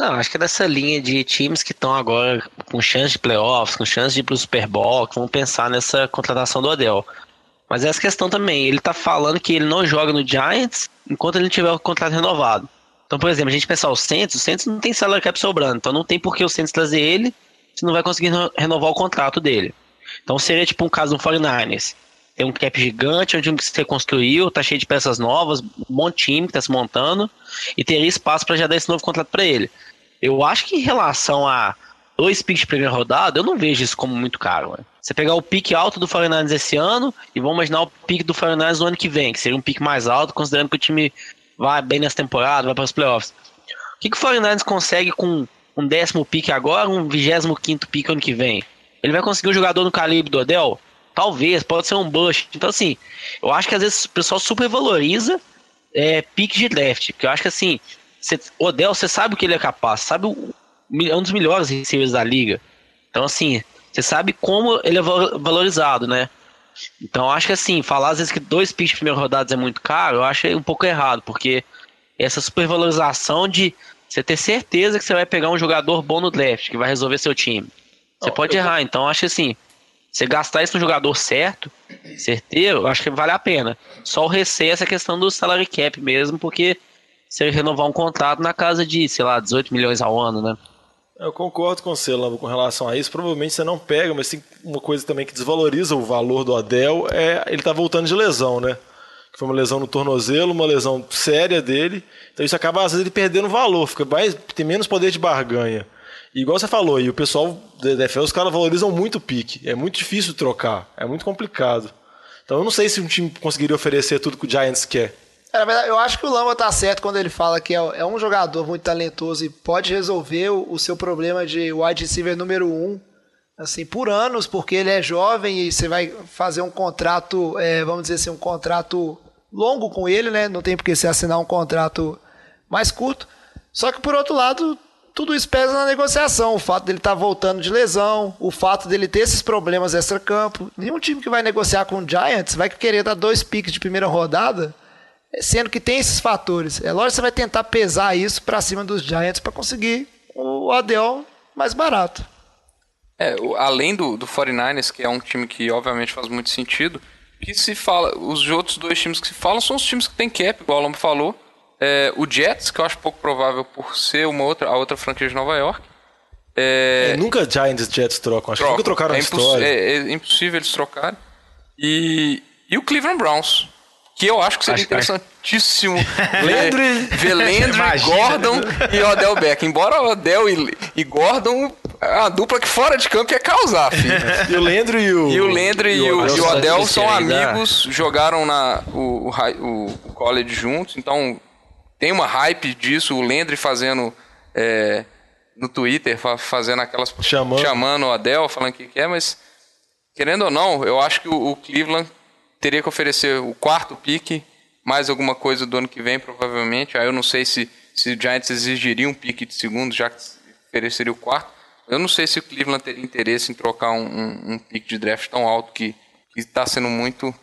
Speaker 7: Não, acho que é dessa linha de times que estão agora com chance de playoffs, com chance de ir pro Super Bowl, que vão pensar nessa contratação do Odell. Mas essa questão também, ele tá falando que ele não joga no Giants enquanto ele tiver o contrato renovado. Então, por exemplo, a gente pensar o Saints, o Saints não tem salary cap sobrando, então não tem por que o Saints trazer ele se não vai conseguir reno- renovar o contrato dele. Então seria tipo um caso do 49ers. Tem um cap gigante, onde que você construiu, tá cheio de peças novas, um bom time que tá se montando, e teria espaço para já dar esse novo contrato para ele. Eu acho que em relação a dois picks de primeira rodada, eu não vejo isso como muito caro. Né? Você pegar o pique alto do 49ers esse ano e vamos imaginar o pique do 49ers no ano que vem, que seria um pique mais alto, considerando que o time vai bem nessa temporada, vai para os playoffs. O que, que o 49ers consegue com um décimo pique agora, um vigésimo quinto pique ano que vem? Ele vai conseguir um jogador no calibre do Odell? Talvez, pode ser um bush. Então, assim, eu acho que às vezes o pessoal supervaloriza é, pique de draft. Porque eu acho que assim, cê, Odell, você sabe o que ele é capaz, sabe o, é um dos melhores receivers da liga. Então, assim, você sabe como ele é val- valorizado, né? Então, eu acho que assim, falar às vezes que dois picks de primeira rodada é muito caro, eu acho um pouco errado, porque essa supervalorização de você ter certeza que você vai pegar um jogador bom no draft, que vai resolver seu time. Você
Speaker 3: Não,
Speaker 7: pode errar, então eu acho que assim, você gastar isso no jogador certo, certeiro, acho que vale a pena. Só o receio é essa questão do salary cap mesmo, porque você renovar um contrato na casa de, sei lá, 18 milhões ao ano, né?
Speaker 3: Eu concordo com você, Lambo, com relação a isso. Provavelmente você não pega, mas tem uma coisa também que desvaloriza o valor do Adel é ele tá voltando de lesão, né? Que foi uma lesão no tornozelo, uma lesão séria dele. Então isso acaba, às vezes, ele perdendo valor, fica mais, tem menos poder de barganha. Igual você falou, e o pessoal da NFL, os caras valorizam muito o pique. É muito difícil trocar, é muito complicado. Então eu não sei se um time conseguiria oferecer tudo que o Giants quer.
Speaker 6: É, na verdade, eu acho que o Lamba tá certo quando ele fala que é, é um jogador muito talentoso e pode resolver o, seu problema de wide receiver número um, assim, por anos, porque ele é jovem e você vai fazer um contrato, é, vamos dizer assim, um contrato longo com ele, né? Não tem por que você assinar um contrato mais curto. Só que por outro lado, tudo isso pesa na negociação. O fato dele estar voltando de lesão, o fato dele ter esses problemas extra-campo. Nenhum time que vai negociar com o Giants vai querer dar dois piques de primeira rodada sendo que tem esses fatores. É lógico que você vai tentar pesar isso para cima dos Giants para conseguir o Adel mais barato.
Speaker 2: É, além do, do 49ers, que é um time que obviamente faz muito sentido, que se fala, os outros dois times que se falam são os times que tem cap, igual o Lombo falou. É, o Jets, que eu acho pouco provável por ser uma outra, a outra franquia de Nova York. É,
Speaker 3: É, nunca Giants e Jets trocam, acho que nunca trocaram
Speaker 2: é,
Speaker 3: a história.
Speaker 2: é- é impossível eles trocarem. E, e o Cleveland Browns, que eu acho que seria
Speaker 7: Acho
Speaker 2: interessantíssimo
Speaker 3: Landry.
Speaker 2: ver, ver Landry. Gordon e Odell Beckham. Embora Odell e, e Gordon, uma dupla que fora de campo ia causar, filho.
Speaker 3: E o Landry e o...
Speaker 2: E o Landry e o,
Speaker 3: Odell
Speaker 2: e o
Speaker 3: são-
Speaker 2: Odell são amigos, jogaram na, o, o, o- o college juntos, então tem uma hype disso, o Landry fazendo é, no Twitter, fa- fazendo aquelas.
Speaker 3: Chamando.
Speaker 2: chamando o Odell, falando o que quer, mas querendo ou não, eu acho que o, o Cleveland teria que oferecer o quarto pique, mais alguma coisa do ano que vem, provavelmente. Aí eu não sei se, se o Giants exigiria um pique de segundo, já que ofereceria o quarto. Eu não sei se o Cleveland teria interesse em trocar um, um, um pique de draft tão alto que está sendo muito.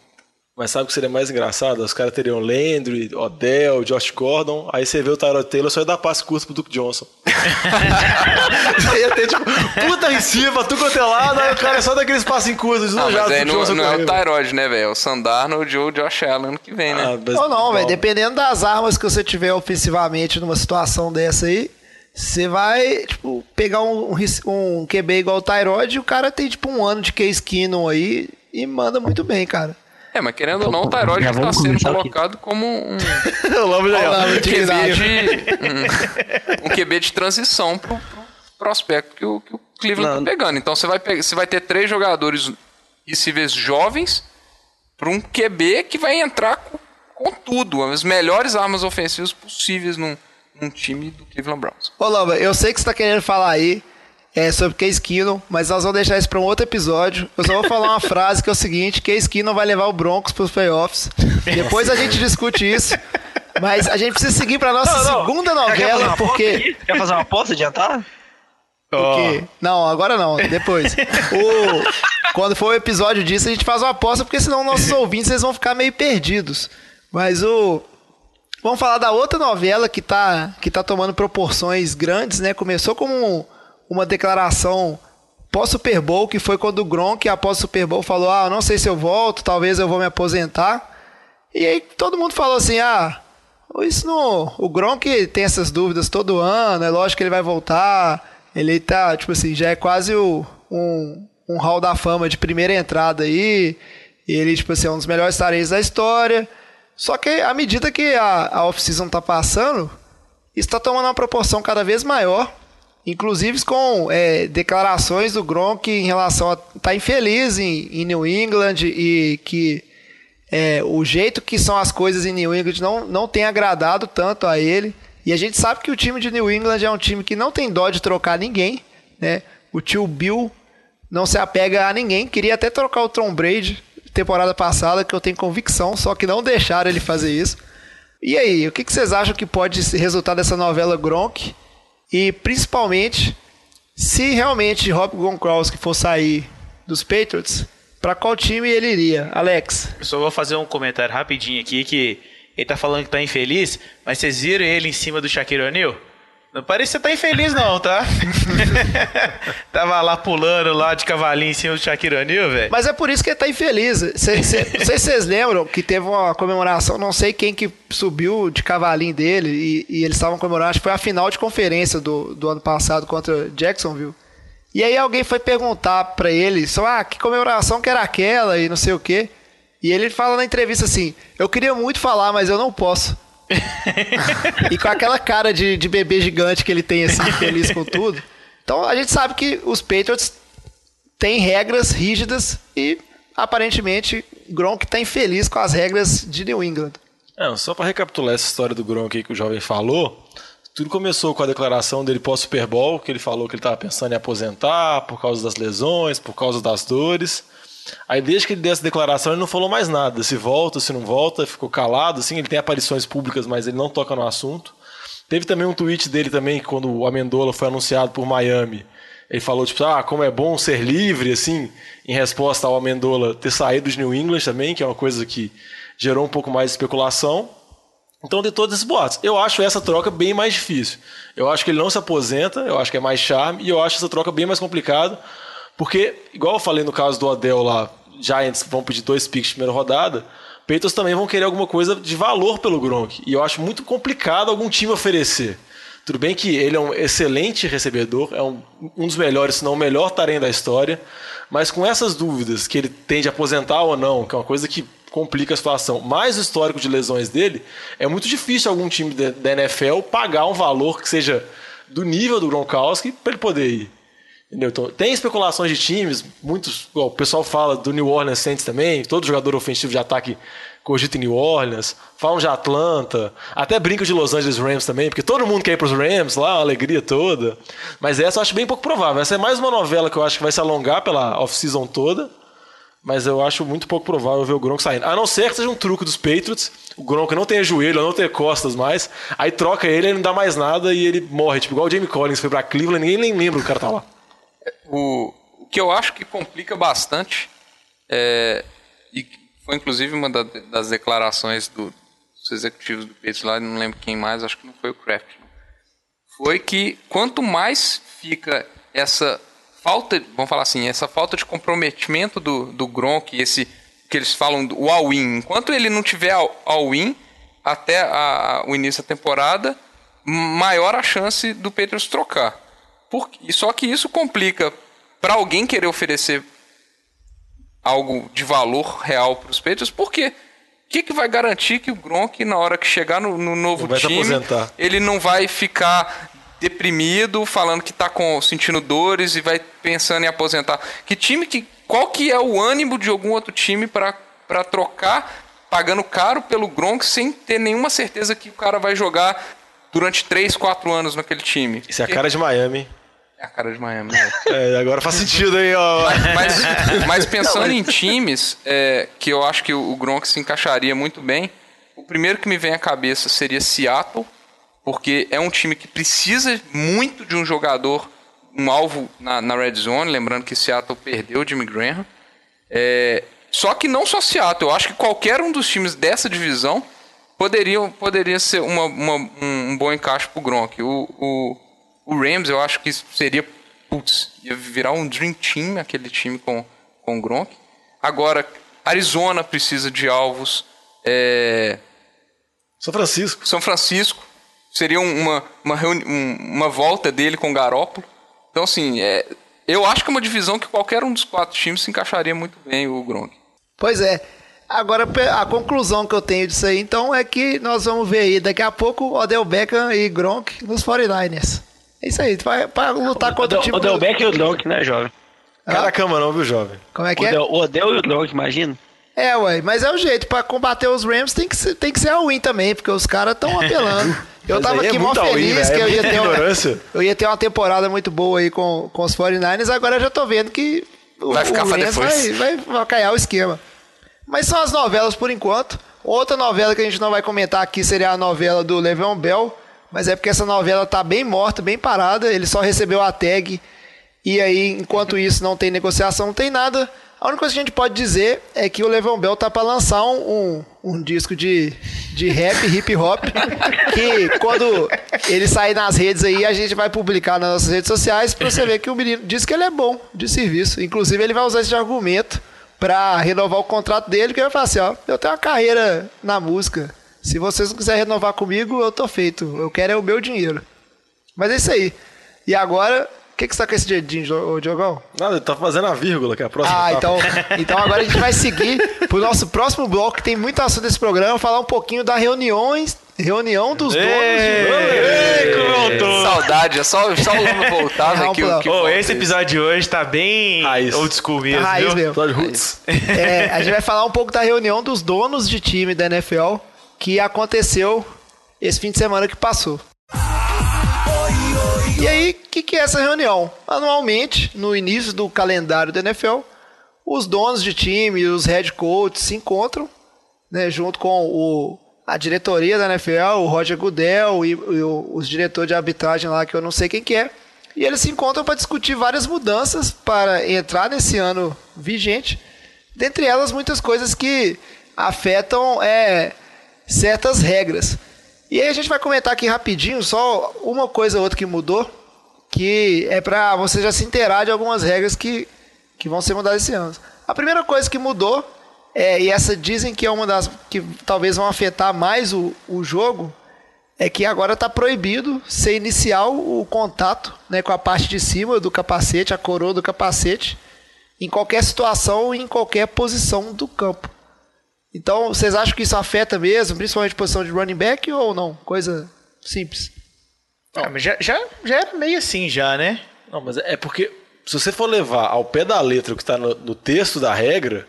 Speaker 3: Mas sabe o que seria mais engraçado? Os caras teriam Landry, Odell, Josh Gordon. Aí você vê o Tyrod Taylor só ia dar passe curto pro Duke Johnson. Ia ter, tipo, puta em cima, tu quanto é lado, aí o cara é só daqueles passinhos curtos,
Speaker 2: Não,
Speaker 3: já
Speaker 2: mas aí não, não é o. Tyrod, né, velho? É o Sandarnold ou o Josh Allen ano que vem, né?
Speaker 3: Ah, mas-
Speaker 6: Ou não, velho. Dependendo das armas que você tiver ofensivamente numa situação dessa aí, você vai, tipo, pegar um, um, um QB igual o Tyrod e o cara tem, tipo, um ano de Case Keenum aí e manda muito bem, cara.
Speaker 2: É, mas querendo ou não, o Tyrod
Speaker 7: Já
Speaker 2: está sendo
Speaker 7: aqui.
Speaker 2: colocado como um,
Speaker 3: Eu lembro já.
Speaker 6: Lá,
Speaker 2: um QB de um, um QB de transição pro, pro prospecto que o, que o Cleveland
Speaker 7: Não.
Speaker 2: tá pegando. Então você vai pegar, você vai ter três jogadores recíveis jovens para um QB que vai entrar com, com tudo, as melhores armas ofensivas possíveis num, num time do Cleveland Browns.
Speaker 6: Ô, Lamba, eu sei que você tá querendo falar aí é, sobre Case Keenum, mas nós vamos deixar isso para um outro episódio. Eu só vou falar uma frase que é o seguinte: Case Keenum vai levar o Broncos para os playoffs. Depois a gente discute isso. Mas a gente precisa seguir para nossa
Speaker 7: Não, não.
Speaker 6: segunda
Speaker 7: Quer
Speaker 6: novela,
Speaker 7: aposta
Speaker 6: porque?
Speaker 7: Quer fazer uma aposta adiantar?
Speaker 6: porque não, agora não, depois. O- quando for o episódio disso, a gente faz uma aposta, porque senão nossos ouvintes eles vão ficar meio perdidos. Mas o Vamos falar da outra novela que tá, que tá tomando proporções grandes, né? Começou como um- uma declaração pós-Super Bowl, que foi quando o Gronk, após o Super Bowl, falou: Ah, não sei se eu volto, talvez eu vou me aposentar. E aí todo mundo falou assim: Ah, isso não. O Gronk tem essas dúvidas todo ano, é lógico que ele vai voltar. Ele tá, tipo assim, já é quase o- um, um hall da fama de primeira entrada aí. E ele, tipo assim, é um dos melhores tareias da história. Só que à medida que a, a off-season tá passando, isso tá tomando uma proporção cada vez maior. Inclusive com é, declarações do Gronk em relação a estar tá infeliz em, em New England e que é, o jeito que são as coisas em New England não, não tem agradado tanto a ele. E a gente sabe que o time de New England é um time que não tem dó de trocar ninguém. Né? O tio Bill não se apega a ninguém. Queria até trocar o Tom Brady temporada passada, que eu tenho convicção, só que não deixaram ele fazer isso. E aí, o que vocês acham que pode resultar dessa novela Gronk? E principalmente, se realmente Rob Gronkowski for sair dos Patriots, para qual time ele iria? Alex?
Speaker 8: Eu só vou fazer um comentário rapidinho aqui que ele tá falando que tá infeliz, mas vocês viram ele em cima do Shaquille O'Neal? Não parece que tá infeliz não, tá? Tava lá pulando lá de cavalinho em cima do Shaquille O'Neal, velho.
Speaker 6: Mas é por isso que ele tá infeliz. Cê, cê, não sei se vocês lembram que teve uma comemoração, não sei quem que subiu de cavalinho dele e, e eles estavam comemorando, acho que foi a final de conferência do, do ano passado contra Jacksonville. E aí alguém foi perguntar pra ele, só, ah, que comemoração que era aquela e não sei o quê. E ele fala na entrevista assim, eu queria muito falar, mas eu não posso. e com aquela cara de, de bebê gigante que ele tem, assim, feliz com tudo. Então a gente sabe que os Patriots têm regras rígidas e aparentemente Gronk está infeliz com as regras de New England.
Speaker 3: Não, só para recapitular essa história do Gronk aí que o jovem falou, tudo começou com a declaração dele pós Super Bowl, que ele falou que ele estava pensando em aposentar por causa das lesões, por causa das dores. Aí desde que ele deu essa declaração, ele não falou mais nada, se volta, se não volta, ficou calado, assim, ele tem aparições públicas, mas ele não toca no assunto. Teve também um tweet dele também, quando o Amendola foi anunciado por Miami, ele falou, tipo, ah, como é bom ser livre, assim, em resposta ao Amendola ter saído de New England também, que é uma coisa que gerou um pouco mais de especulação. Então, de todos esses boatos, eu acho essa troca bem mais difícil. Eu acho que ele não se aposenta, eu acho que é mais charme, e eu acho essa troca bem mais complicada, porque, igual eu falei no caso do Odell lá, Giants vão pedir dois picks de primeira rodada, Patriots também vão querer alguma coisa de valor pelo Gronk, e eu acho muito complicado algum time oferecer. Tudo bem que ele é um excelente recebedor, é um, um dos melhores, se não o melhor tarém da história, mas com essas dúvidas que ele tem de aposentar ou não, que é uma coisa que complica a situação, mais o histórico de lesões dele, é muito difícil algum time da NFL pagar um valor que seja do nível do Gronkowski para ele poder ir. Entendeu? Então, tem especulações de times, muitos, igual o pessoal fala do New Orleans Saints também, todo jogador ofensivo de ataque cogita em New Orleans, falam de Atlanta, até brinca de Los Angeles Rams também, porque todo mundo quer ir pros Rams lá, a alegria toda. Mas essa eu acho bem pouco provável. Essa é mais uma novela que eu acho que vai se alongar pela off-season toda, mas eu acho muito pouco provável ver o Gronk saindo. A não ser que seja um truque dos Patriots, o Gronk não tenha joelho, não tenha costas mais, aí troca ele, ele não dá mais nada e ele morre, tipo igual o Jamie Collins foi pra Cleveland, ninguém nem lembra o cara tá lá.
Speaker 2: O, o que eu acho que complica bastante, é, e foi inclusive uma da- das declarações do- dos executivos do Patriots lá, não lembro quem mais, acho que não foi o Kraft, foi que quanto mais fica essa falta, vamos falar assim, essa falta de comprometimento do, do Gronk, esse que eles falam do o all-in, enquanto ele não tiver all- all-in até a- o início da temporada, maior a chance do Patriots trocar. Por, só que isso complica para alguém querer oferecer algo de valor real para os Patriots, por quê? O que, que vai garantir que o Gronk, na hora que chegar no, no novo
Speaker 3: se
Speaker 2: time, ele não vai ficar deprimido, falando que está com, sentindo dores e vai pensando em aposentar? Que time que. Qual que é o ânimo de algum outro time para trocar, pagando caro pelo Gronk, sem ter nenhuma certeza que o cara vai jogar durante 3, 4 anos naquele time?
Speaker 3: Isso é a cara de Miami.
Speaker 2: É a cara de Miami, né?
Speaker 3: É, agora faz sentido aí, ó.
Speaker 2: Mas, mas pensando em times é, que eu acho que o Gronk se encaixaria muito bem, o primeiro que me vem à cabeça seria Seattle, porque é um time que precisa muito de um jogador, um alvo na, na red zone, lembrando que Seattle perdeu o Jimmy Graham. É, só que não só Seattle, eu acho que qualquer um dos times dessa divisão poderia, poderia ser uma, uma- um, um bom encaixe pro Gronk. O, o, Rams, eu acho que seria, putz, ia virar um Dream Team, aquele time com, com o Gronk. Agora, Arizona precisa de alvos. É,
Speaker 3: São Francisco.
Speaker 2: São Francisco seria um- uma, uma, reuni- um- uma volta dele com o Garópolo. Então, assim, é, eu acho que é uma divisão que qualquer um dos quatro times se encaixaria muito bem, o Gronk.
Speaker 6: Pois é. Agora, a conclusão que eu tenho disso aí, então, é que nós vamos ver aí daqui a pouco Odell Beckham e Gronk nos 49ers. É isso aí, vai pra lutar contra o time...
Speaker 7: O Del Beck e o Gronk, né, jovem?
Speaker 3: Cara cama não, viu, jovem?
Speaker 6: Como é que
Speaker 7: O
Speaker 6: é?
Speaker 7: Del, o Odell e o Gronk, imagina.
Speaker 6: É, ué, mas é o jeito, pra combater os Rams tem que ser, tem que ser a win também, porque os caras estão apelando. Eu tava
Speaker 3: é
Speaker 6: aqui mó
Speaker 3: muito all-in,
Speaker 6: feliz que
Speaker 3: é
Speaker 6: eu ia, ter uma, eu ia ter uma temporada muito boa aí com, com os 49ers, agora eu já tô vendo que o,
Speaker 2: Vai ficar
Speaker 6: o Rams
Speaker 2: depois.
Speaker 6: vai, vai, vai caiar o esquema. Mas são as novelas por enquanto. Outra novela que a gente não vai comentar aqui seria a novela do Le'Veon Bell, mas é porque essa novela tá bem morta, bem parada, ele só recebeu a tag e aí, enquanto isso, não tem negociação, não tem nada. A única coisa que a gente pode dizer é que o Le'Veon Bell tá para lançar um, um, um disco de, de rap, hip hop, que quando ele sair nas redes aí, a gente vai publicar nas nossas redes sociais para você ver que o menino diz que ele é bom de serviço. Inclusive, ele vai usar esse argumento para renovar o contrato dele, que ele vai falar assim, ó, eu tenho uma carreira na música. Se vocês não quiserem renovar comigo, eu tô feito. Eu quero é o meu dinheiro. Mas é isso aí. E agora, o que, que você tá com esse dedinho, Diogão?
Speaker 3: Nada, ele tá fazendo a vírgula, que é a próxima.
Speaker 6: Ah,
Speaker 3: etapa.
Speaker 6: então, então agora a gente vai seguir pro nosso próximo bloco, que tem muito assunto desse programa, falar um pouquinho da reuniões, reunião dos donos
Speaker 3: Ei, como eu tô?
Speaker 2: Saudade, é só, só o Lama voltar,
Speaker 6: Não,
Speaker 2: né? Que,
Speaker 6: pô.
Speaker 2: que volta
Speaker 8: esse
Speaker 2: isso.
Speaker 8: episódio de hoje tá bem
Speaker 3: Raiz.
Speaker 8: old school
Speaker 6: de
Speaker 8: mesmo,
Speaker 6: raiz
Speaker 8: viu?
Speaker 6: mesmo.
Speaker 3: Roots.
Speaker 6: É, a gente vai falar um pouco da reunião dos donos de time da NFL, que aconteceu esse fim de semana que passou. E aí, o que, que é essa reunião? Anualmente, no início do calendário da NFL, os donos de time os head coaches se encontram, né, junto com o, a diretoria da NFL, o Roger Goodell e, e o- os diretores de arbitragem lá, que eu não sei quem que é. E eles se encontram para discutir várias mudanças para entrar nesse ano vigente. Dentre elas, muitas coisas que afetam é, certas regras. E aí a gente vai comentar aqui rapidinho só uma coisa ou outra que mudou, que é para você já se inteirar de algumas regras que, que vão ser mudadas esse ano. A primeira coisa que mudou, é, e essa dizem que é uma das que talvez vão afetar mais o, o jogo, é que agora está proibido você iniciar o, contato né, com a parte de cima do capacete, a coroa do capacete, em qualquer situação e em qualquer posição do campo. Então, vocês acham que isso afeta mesmo, principalmente posição de running back ou não? Coisa simples.
Speaker 8: Ah, mas já, já, já era meio assim já, né?
Speaker 3: Não, mas é porque se você for levar ao pé da letra o que está no, no texto da regra,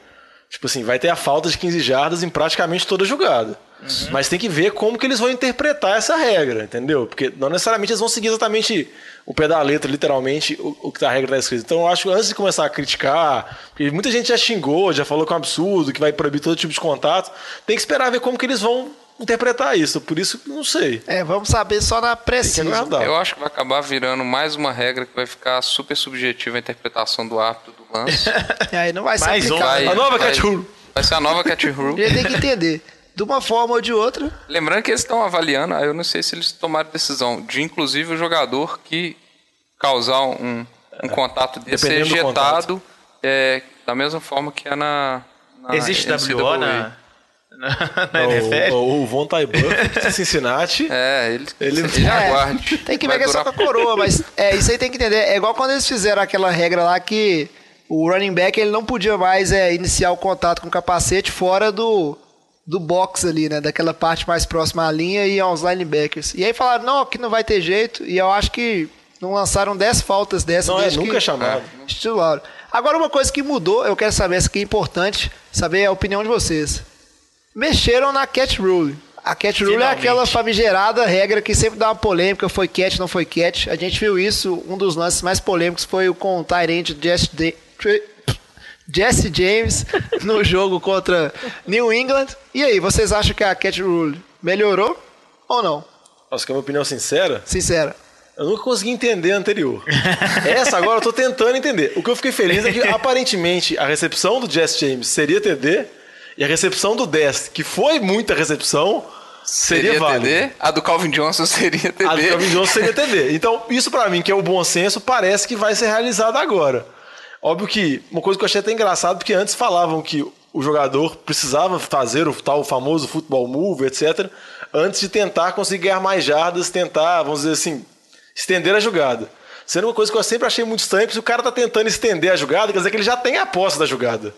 Speaker 3: tipo assim, vai ter a falta de 15 jardas em praticamente toda jogada. Mas tem que ver como que eles vão interpretar essa regra, entendeu? Porque não necessariamente eles vão seguir exatamente o pé da letra, literalmente, o, o que a regra está escrito. Então eu acho que antes de começar a criticar, porque muita gente já xingou, já falou que é um absurdo, que vai proibir todo tipo de contato, tem que esperar ver como que eles vão interpretar isso. Por isso, não sei.
Speaker 6: É, vamos saber só na
Speaker 3: aguardar.
Speaker 2: Eu acho que vai acabar virando mais uma regra que vai ficar super subjetiva a interpretação do árbitro do lance.
Speaker 6: E aí não vai ser
Speaker 8: Mais um.
Speaker 2: Vai,
Speaker 3: A nova
Speaker 2: vai-
Speaker 3: cat rule.
Speaker 2: Vai ser a nova cat rule.
Speaker 6: Ele tem que entender. De uma forma ou de outra,
Speaker 2: Lembrando que eles estão avaliando, aí eu não sei se eles tomaram decisão de, inclusive, o jogador que causar um, um contato desse ser ejetado é, da mesma forma que é na. na
Speaker 8: Existe
Speaker 2: NCAA.
Speaker 8: WO na, na, na NFL?
Speaker 3: O, o Von Buff de Cincinnati.
Speaker 2: É, ele,
Speaker 3: Ele-
Speaker 2: ele já
Speaker 6: É,
Speaker 2: aguarde.
Speaker 6: tem que ver que é só com a coroa, mas é, isso aí tem que entender. É igual quando eles fizeram aquela regra lá que o running back ele não podia mais é, iniciar o contato com o capacete fora do, do box ali, né? Daquela parte mais próxima à linha e aos linebackers. E aí falaram, não, aqui não vai ter jeito. E eu acho que não lançaram 10 faltas dessa.
Speaker 3: Não, é, nunca
Speaker 6: que
Speaker 3: é chamado.
Speaker 6: Estipularam. Agora, uma coisa que mudou, eu quero saber, essa aqui é importante, saber a opinião de vocês. Mexeram na catch rule. A catch rule
Speaker 8: Finalmente.
Speaker 6: é aquela famigerada regra que sempre dá uma polêmica, foi catch, não foi catch. A gente viu isso, um dos lances mais polêmicos foi o com o Tyrant Jesse, De- Jesse James no jogo contra New England. E aí, vocês acham que a catch rule melhorou ou não?
Speaker 3: Nossa, que é uma opinião sincera,
Speaker 6: Sincera.
Speaker 3: eu nunca consegui entender a anterior. Essa agora eu tô tentando entender. O que eu fiquei feliz é que aparentemente a recepção do Jess James seria TD e a recepção do Dest, que foi muita recepção, seria,
Speaker 2: Seria
Speaker 3: válida.
Speaker 2: TD. A do Calvin Johnson seria TD.
Speaker 3: A do Calvin Johnson seria TD. Então, isso pra mim, que é o bom senso, parece que vai ser realizado agora. Óbvio que, uma coisa que eu achei até engraçado, porque antes falavam que o jogador precisava fazer o tal famoso futebol move, etc., antes de tentar conseguir ganhar mais jardas, tentar, vamos dizer assim, estender a jogada. Sendo uma coisa que eu sempre achei muito estranha, porque se o cara tá tentando estender a jogada, quer dizer que ele já tem a posse da jogada.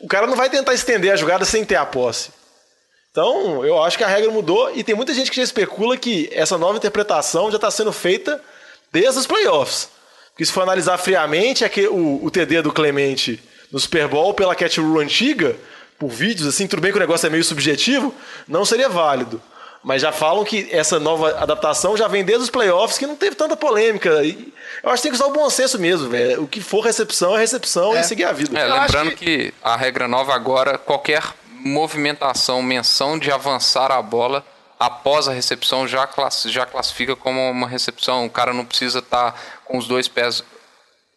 Speaker 3: O cara não vai tentar estender a jogada sem ter a posse. Então, eu acho que a regra mudou e tem muita gente que já especula que essa nova interpretação já está sendo feita desde os playoffs. Porque se for analisar friamente, é que o, o TD do Clemente no Super Bowl pela catch rule antiga, por vídeos, assim, tudo bem que o negócio é meio subjetivo, não seria válido. Mas já falam que essa nova adaptação já vem desde os playoffs, que não teve tanta polêmica. E eu acho que tem que usar o bom senso mesmo, velho. O que for recepção é recepção e seguir a vida.
Speaker 2: É, lembrando que... a regra nova agora, qualquer movimentação, menção de avançar a bola após a recepção já, class- já classifica como uma recepção. O cara não precisa estar com os dois pés.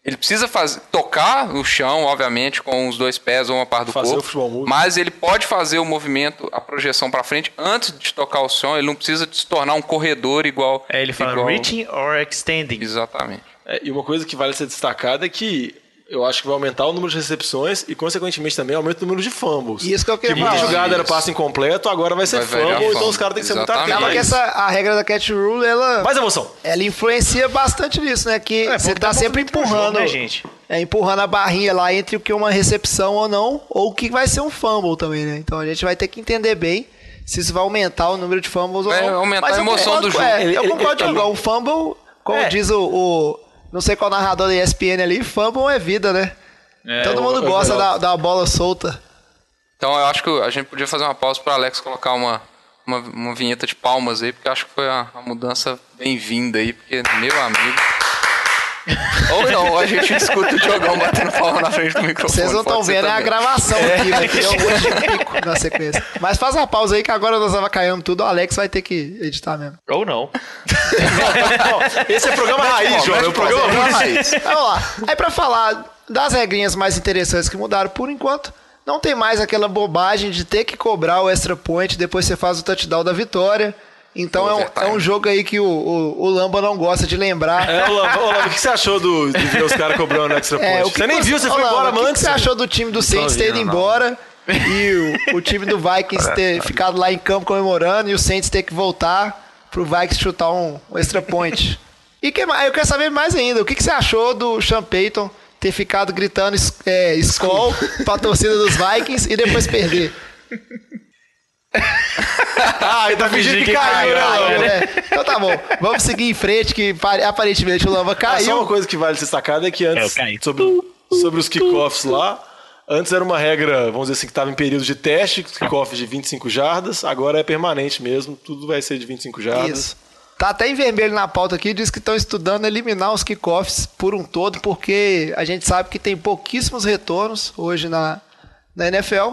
Speaker 2: Ele precisa fazer, tocar no chão, obviamente, com os dois pés ou uma parte do
Speaker 3: Fazer o
Speaker 2: corpo.
Speaker 3: futebol move.
Speaker 2: Mas ele pode fazer o movimento, a projeção para frente, antes de tocar o chão. Ele não precisa se tornar um corredor igual.
Speaker 8: É, ele fala
Speaker 2: igual-
Speaker 8: reaching or extending.
Speaker 2: Exatamente.
Speaker 3: É, e uma coisa que vale ser destacada é que eu acho que vai aumentar o número de recepções e, consequentemente, também aumenta o número de fumbles.
Speaker 6: Isso que eu queria
Speaker 3: que muita jogada era passe incompleto, agora vai ser
Speaker 2: Vai virar
Speaker 3: fumble, então
Speaker 2: fumble.
Speaker 3: os caras têm que ser muito
Speaker 2: Exatamente.
Speaker 6: Acaba que
Speaker 3: atentos.
Speaker 6: essa, a regra da catch rule, ela,
Speaker 3: Mais emoção.
Speaker 6: ela influencia bastante nisso, né? Que
Speaker 8: É,
Speaker 6: você tá
Speaker 8: dá
Speaker 6: sempre empurrando.
Speaker 8: jogo, né, gente?
Speaker 6: É, empurrando a barrinha lá entre o que é uma recepção ou não, ou o que vai ser um fumble também, né? Então a gente vai ter que entender bem se isso vai aumentar o número de fumbles
Speaker 2: Vai
Speaker 6: ou não.
Speaker 2: aumentar
Speaker 6: Mas
Speaker 2: a emoção
Speaker 6: concordo
Speaker 2: do jogo.
Speaker 6: É,
Speaker 3: Ele-
Speaker 6: eu
Speaker 3: ele-
Speaker 6: concordo,
Speaker 3: ele-
Speaker 6: Diogão. O fumble, como
Speaker 8: É.
Speaker 6: diz o, o- Não sei qual narrador da ESPN ali, fumble é vida, né? Todo mundo
Speaker 3: é
Speaker 6: gosta da, da bola solta.
Speaker 2: Então eu acho que a gente podia fazer uma pausa para Alex colocar uma, uma, uma vinheta de palmas aí, porque eu acho que foi uma, uma mudança bem-vinda aí, porque, meu amigo. Ou não, ou a gente escuta o Diogão batendo palma na frente do microfone.
Speaker 6: Vocês não estão vendo é a gravação aqui, vai ter um monte de pico na sequência. Mas faz uma pausa aí que agora nós avacaiamos tudo, o Alex vai ter que editar mesmo.
Speaker 8: Ou não.
Speaker 3: Esse é programa raiz, João. É o programa raiz.
Speaker 6: Vamos lá. Aí pra falar das regrinhas mais interessantes que mudaram por enquanto, não tem mais aquela bobagem de ter que cobrar o extra point depois você faz o touchdown da vitória. Então é um, é um jogo aí que o, o, o Lamba não gosta de lembrar.
Speaker 3: É, ô, Lamba, ô, Lamba, o que você achou do, de ver os caras cobrando extra point?
Speaker 6: É, o que
Speaker 3: você nem viu, você foi
Speaker 6: Lamba,
Speaker 3: embora
Speaker 6: O que
Speaker 3: antes.
Speaker 6: você achou do time do Saints ter ido
Speaker 2: não.
Speaker 6: embora e o, o time do Vikings ter ficado lá em campo comemorando e o Saints ter que voltar pro Vikings chutar um, um extra point? E que mais? Eu quero saber mais ainda, o que, que você achou do Sean Payton ter ficado gritando é, Skull pra torcida dos Vikings e depois perder?
Speaker 3: Ah, ele tá fingindo que caiu, né,
Speaker 6: Caiu,
Speaker 3: Lamba?
Speaker 6: né? Então tá bom, vamos seguir em frente que pare- aparentemente o Lamba
Speaker 3: Ah,
Speaker 6: caiu.
Speaker 3: só uma coisa que vale ser destacada é que antes,
Speaker 7: eu caí.
Speaker 3: sobre, sobre os kickoffs lá, antes era uma regra, vamos dizer assim, que estava em período de teste, kickoff de 25 jardas, agora é permanente mesmo, tudo vai ser de 25 jardas.
Speaker 6: Isso. Tá até em vermelho na pauta aqui, diz que estão estudando eliminar os kickoffs por um todo, porque a gente sabe que tem pouquíssimos retornos hoje na, na NFL.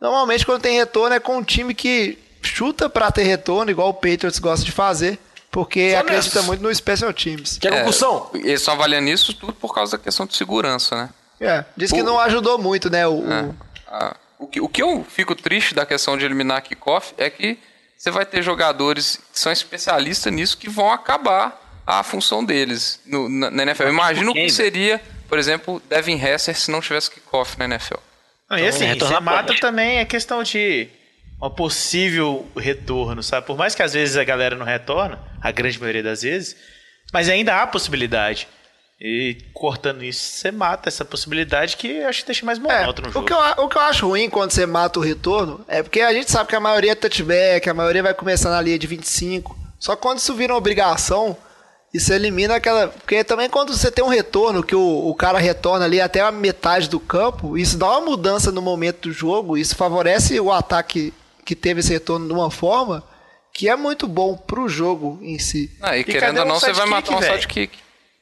Speaker 6: Normalmente, quando tem retorno, é com um time que chuta pra ter retorno, igual o Patriots gosta de fazer, porque
Speaker 3: Só
Speaker 6: acredita muito no special teams.
Speaker 3: Quer concussão?
Speaker 2: É, eles estão avaliando isso tudo por causa da questão de segurança, né?
Speaker 6: É, diz que
Speaker 2: O-
Speaker 6: não ajudou muito, né? O, o-
Speaker 2: Ah, o, que, o que eu fico triste da questão de eliminar kickoff é que você vai ter jogadores que são especialistas nisso que vão acabar a função deles no, na, na NFL. Imagina o que seria, por exemplo, Devin Hester se não tivesse kickoff na NFL.
Speaker 8: Não, e assim,
Speaker 7: retornar
Speaker 8: você mata também a questão de um possível retorno, sabe? Por mais que às vezes a galera não retorna, a grande maioria das vezes, mas ainda há possibilidade. E cortando isso, você mata essa possibilidade que eu acho que deixa mais
Speaker 6: É,
Speaker 8: monótono no
Speaker 6: o
Speaker 8: jogo.
Speaker 6: que, eu, o que eu acho ruim quando você mata o retorno é porque a gente sabe que a maioria é touchback, a maioria vai começar na linha de 25. Só que quando isso vira uma obrigação, isso elimina aquela. Porque também quando você tem um retorno, que o, o cara retorna ali até a metade do campo, isso dá uma mudança no momento do jogo, isso favorece o ataque que teve esse retorno de uma forma que é muito bom pro jogo em si.
Speaker 2: Ah, e,
Speaker 8: E
Speaker 2: querendo ou
Speaker 8: um
Speaker 2: não, você vai matar um sidekick.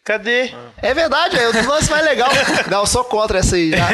Speaker 8: Cadê?
Speaker 6: É verdade, é o lance mais legal. Não, eu sou contra essa aí. já.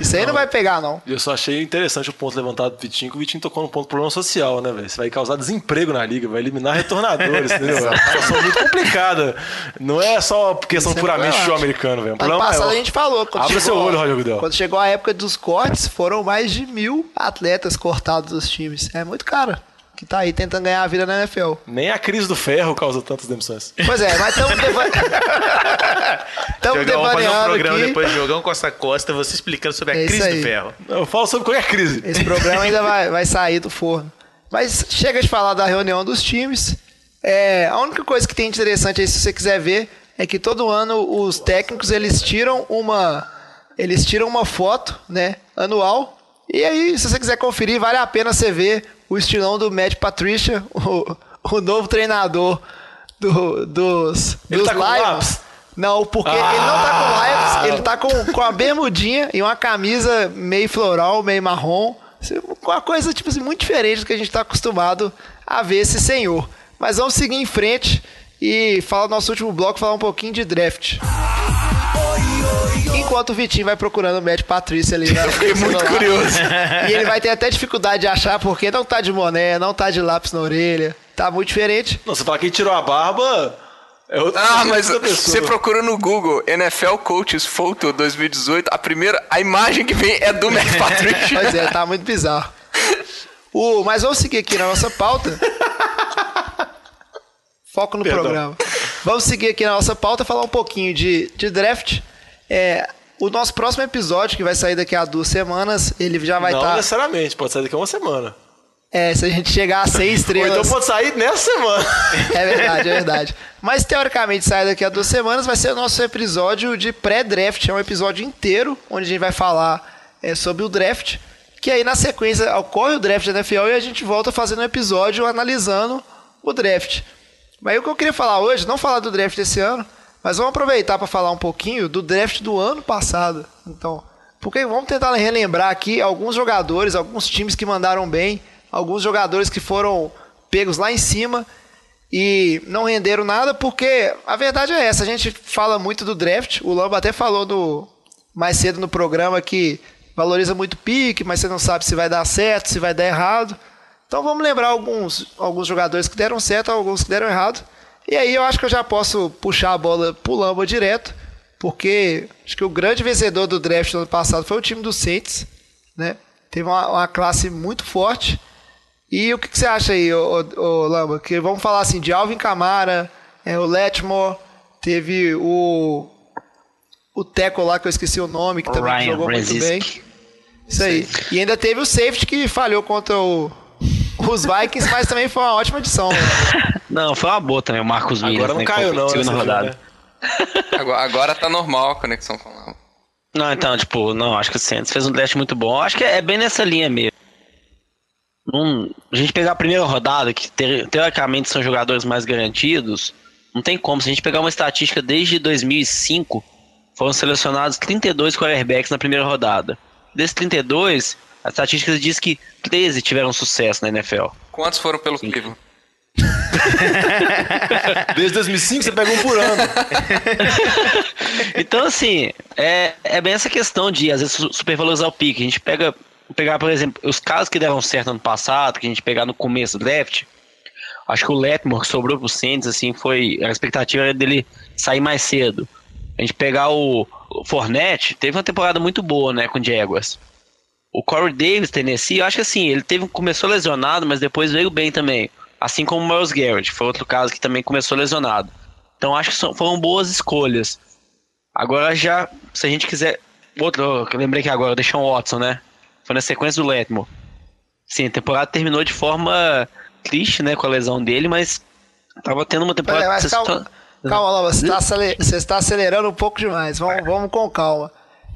Speaker 6: Isso aí não vai pegar, não.
Speaker 3: E eu só achei interessante o ponto levantado do Vitinho, que o Vitinho tocou no ponto do problema social, né, velho? Você vai causar desemprego na liga, vai eliminar retornadores, entendeu? É uma situação muito complicada. Não é só questão
Speaker 6: Isso é
Speaker 3: puramente
Speaker 6: problemático.
Speaker 3: show-americano, velho. É um
Speaker 6: Ano
Speaker 3: problema
Speaker 6: passado
Speaker 3: maior.
Speaker 6: a gente falou. Chegou,
Speaker 3: seu olho, Roger Goodell.
Speaker 6: Quando chegou a época dos cortes, foram mais de mil atletas cortados dos times. É muito caro. Que tá aí tentando ganhar a vida na NFL.
Speaker 3: Nem a crise do ferro causa tantas demissões.
Speaker 6: Pois é, mas estamos deva... Tamo
Speaker 8: Jogar, vamos fazer um
Speaker 6: devaneando
Speaker 8: programa
Speaker 6: aqui.
Speaker 8: depois de Jogão Costa a Costa, você explicando sobre a
Speaker 6: É
Speaker 8: crise
Speaker 6: aí.
Speaker 8: do ferro.
Speaker 3: Eu falo sobre qualquer crise.
Speaker 6: Esse programa ainda vai, vai sair do forno. Mas chega de falar da reunião dos times. É, a única coisa que tem interessante aí, se você quiser ver, é que todo ano os técnicos eles tiram uma eles tiram uma foto, né, anual. E aí, se você quiser conferir, vale a pena você ver o estilão do Matt Patricia, o, o novo treinador do- dos,
Speaker 3: Ele
Speaker 6: dos
Speaker 3: tá
Speaker 6: Lions. Não, porque ele não tá com lápis, ele tá com, com a bermudinha e uma camisa meio floral, meio marrom. Assim, Uma coisa, tipo assim, muito diferente do que a gente tá acostumado a ver esse senhor. Mas vamos seguir em frente e falar do nosso último bloco, falar um pouquinho de draft. Enquanto o Vitinho vai procurando o Matt Patrícia ali. Eu
Speaker 2: fiquei muito curioso.
Speaker 6: E ele vai ter até dificuldade de achar, porque não tá de boné, não tá de lápis na orelha. Tá muito diferente.
Speaker 3: Não, você fala que tirou a barba. É outra
Speaker 2: Ah, mas você procura no Google NFL Coaches Photo 2018, a primeira, a imagem que vem é do Matt Patrick.
Speaker 6: Pois é, tá muito bizarro. O, mas vamos seguir aqui na nossa pauta. Foco no
Speaker 3: Perdão.
Speaker 6: programa. Vamos seguir aqui na nossa pauta, falar um pouquinho de, de draft. É, o nosso próximo episódio, que vai sair daqui a duas semanas, ele já vai tá-
Speaker 3: Não
Speaker 6: estar.
Speaker 3: necessariamente, pode sair daqui a uma semana.
Speaker 6: É, se a gente chegar a seis
Speaker 3: Ou
Speaker 6: estrelas.
Speaker 3: então pode sair nessa semana.
Speaker 6: É verdade, é verdade. Mas teoricamente sai daqui a duas semanas, vai ser o nosso episódio de pré-draft. É um episódio inteiro onde a gente vai falar é, sobre o draft. Que aí na sequência ocorre o draft da NFL e a gente volta fazendo um episódio analisando o draft. Mas o que eu queria falar hoje, não falar do draft desse ano, mas vamos aproveitar para falar um pouquinho do draft do ano passado. Então, porque vamos tentar relembrar aqui alguns jogadores, alguns times que mandaram bem, alguns jogadores que foram pegos lá em cima e não renderam nada, porque a verdade é essa, a gente fala muito do draft, o Lamba até falou no, mais cedo no programa que valoriza muito pique, mas você não sabe se vai dar certo, se vai dar errado. Então vamos lembrar alguns, alguns jogadores que deram certo, alguns que deram errado. E aí eu acho que eu já posso puxar a bola pro Lamba direto, porque acho que o grande vencedor do draft do ano passado foi o time do Saints, né? Teve uma, uma classe muito forte. E o que, que você acha aí, ô, ô, ô, Lamba? Que vamos falar assim de Alvin Kamara, é, o Letmore, teve o o Teco lá que eu esqueci o nome, que também
Speaker 7: Ryan
Speaker 6: jogou muito
Speaker 7: Brzezinski.
Speaker 6: bem. Isso aí. E ainda teve o safety que falhou contra o, os Vikings, mas também foi uma ótima edição. né?
Speaker 7: Não, foi uma boa também o Marcos Williams.
Speaker 3: Agora não
Speaker 7: né,
Speaker 3: caiu, não.
Speaker 7: segunda
Speaker 3: nessa
Speaker 7: rodada.
Speaker 3: né?
Speaker 2: Agora, agora tá normal a conexão com o
Speaker 7: Não, então, tipo, não, acho que o Santos fez um draft muito bom. Acho que é bem nessa linha mesmo. Não- a gente pegar a primeira rodada, que te- teoricamente são jogadores mais garantidos, não tem como. Se a gente pegar uma estatística desde 2005, foram selecionados 32 quarterbacks na primeira rodada. Desses 32, a estatística diz que 13 tiveram sucesso na NFL.
Speaker 2: Quantos foram pelo Cleveland?
Speaker 3: Desde 2005 você pega um por ano.
Speaker 7: Então, assim, é, é bem essa questão de, às vezes, su- supervalorizar o pique. A gente pega, pegar, por exemplo, os casos que deram certo ano passado, que a gente pegar no começo do draft, acho que o Letmore, que sobrou pro Saints, assim, foi, a expectativa era dele sair mais cedo. A gente pegar o, o Fournette, teve uma temporada muito boa, né, com o Jaguars. O Corey Davis, Tennessee, eu acho que assim, ele teve, começou lesionado, mas depois veio bem também. Assim como o Miles Garrett, foi outro caso que também começou lesionado. Então acho que são- foram boas escolhas. Agora já, se a gente quiser. Outro, eu lembrei que agora, o Deshaun Watson, né? Foi na sequência do Letmore. Sim, a temporada terminou de forma triste, né? Com a lesão dele, mas tava tendo uma temporada.
Speaker 6: É, calma, calma você está acele- você está acelerando um pouco demais. Vamos, vamos com calma.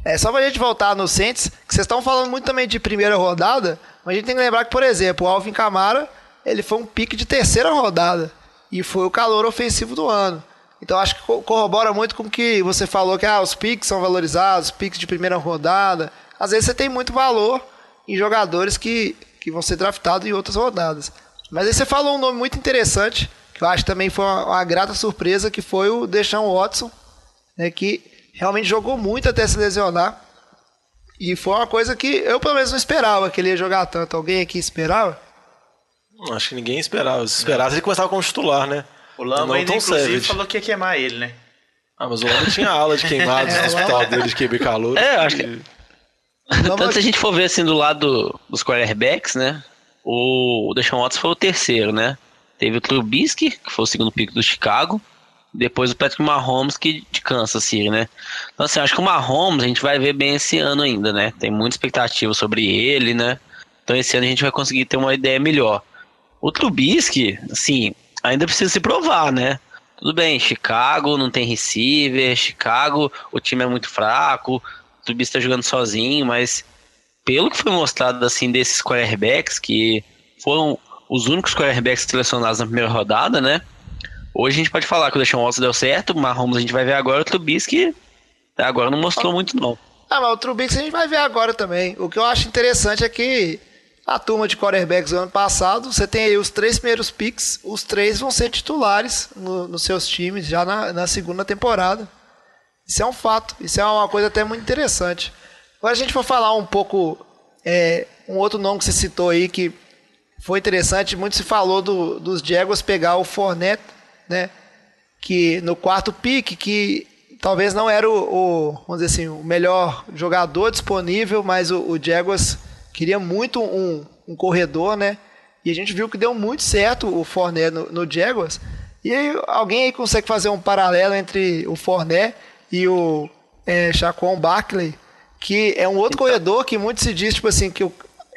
Speaker 6: É só pra gente voltar no Saints, que vocês estão falando muito também de primeira rodada, mas a gente tem que lembrar que, por exemplo, o Alvin Kamara, ele foi um pique de terceira rodada e foi o calor ofensivo do ano. Então acho que co- corrobora muito com o que você falou que ah, os piques são valorizados, piques de primeira rodada. Às vezes você tem muito valor em jogadores que que vão ser draftados em outras rodadas. Mas aí você falou um nome muito interessante, que eu acho que também foi uma, uma grata surpresa, que foi o Deshaun Watson, né, que realmente jogou muito até se lesionar. E foi uma coisa que eu pelo menos não esperava que ele ia jogar tanto. Alguém aqui esperava?
Speaker 3: Acho que ninguém esperava. Se esperasse, ele começava como titular, né?
Speaker 8: O Lamba
Speaker 3: Não
Speaker 8: ainda, inclusive,
Speaker 3: savage.
Speaker 8: falou que ia queimar ele, né?
Speaker 3: Ah, mas o homem tinha ala de queimados no hospital dele de QB calor.
Speaker 7: É, eu acho que-
Speaker 6: Não,
Speaker 7: Tanto se a gente for ver assim do lado dos quarterbacks, né? O Deshaun Watson foi o terceiro, né? Teve o Trubisky, que foi o segundo pico do Chicago. Depois o Patrick Mahomes, que de Kansas City, né? Então, assim, acho que o Mahomes a gente vai ver bem esse ano ainda, né? Tem muita expectativa sobre ele, né? Então esse ano a gente vai conseguir ter uma ideia melhor. O Trubisky, assim, ainda precisa se provar, né? Tudo bem, Chicago não tem receiver, Chicago o time é muito fraco, o Trubisky tá jogando sozinho, mas pelo que foi mostrado assim desses quarterbacks que foram os únicos quarterbacks selecionados na primeira rodada, né? Hoje a gente pode falar que o Deshaun Watson deu certo, o Mahomes a gente vai ver agora, o Trubisky agora não mostrou muito não.
Speaker 6: Ah, mas o Trubisky a gente vai ver agora também. O que eu acho interessante é que a turma de quarterbacks do ano passado, você tem aí os três primeiros picks, os três vão ser titulares no- nos seus times já na, na segunda temporada. Isso é um fato, isso é uma coisa até muito interessante. Agora a gente for falar um pouco, é, um outro nome que você citou aí que foi interessante, muito se falou do- dos Jaguars pegar o Fournette, né? que no quarto pick, que talvez não era o, o, vamos dizer assim, o melhor jogador disponível, mas o, o Jaguars queria muito um, um corredor, né? E a gente viu que deu muito certo o Fournette no, no Jaguars. E aí, alguém aí consegue fazer um paralelo entre o Fournette e o é, Barkley, que é um outro corredor que muito se diz, tipo assim, que, o,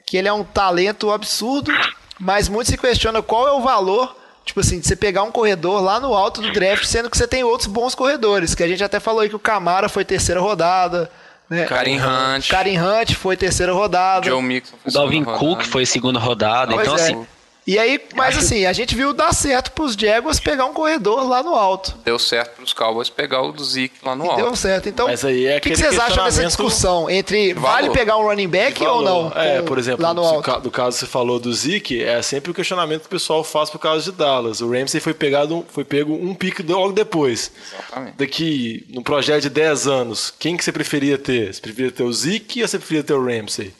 Speaker 6: que ele é um talento absurdo, mas muito se questiona qual é o valor Tipo assim, de você pegar um corredor lá no alto do draft, sendo que você tem outros bons corredores. Que a gente até falou aí que o Camara foi terceira rodada. Né?
Speaker 2: Karim Hunt.
Speaker 6: Karim Hunt foi terceira rodada.
Speaker 2: Joe Mixon foi
Speaker 7: O Dalvin
Speaker 2: segunda
Speaker 7: Cook
Speaker 2: rodada.
Speaker 7: foi segunda rodada,
Speaker 6: Pois
Speaker 7: então
Speaker 6: é.
Speaker 7: assim,
Speaker 6: E aí, mas assim, a gente viu dar certo pros Jaguars pegar um corredor lá no alto.
Speaker 2: Deu certo pros Cowboys pegar o do Zeke lá no
Speaker 6: E deu
Speaker 2: alto.
Speaker 6: certo. Então,
Speaker 3: Mas aí é
Speaker 6: o que, que vocês acham dessa discussão entre vale pegar um running back ou não?
Speaker 3: É,
Speaker 6: com-
Speaker 3: por exemplo,
Speaker 6: lá no alto.
Speaker 3: do caso que você falou do Zeke, é sempre o questionamento que o pessoal faz por causa de Dallas. O Ramsey foi pegado, foi pego um pique logo depois.
Speaker 2: Exatamente.
Speaker 3: Daqui, no projeto de 10 anos, quem que você preferia ter? Você preferia ter o Zeke ou você preferia ter o Ramsey?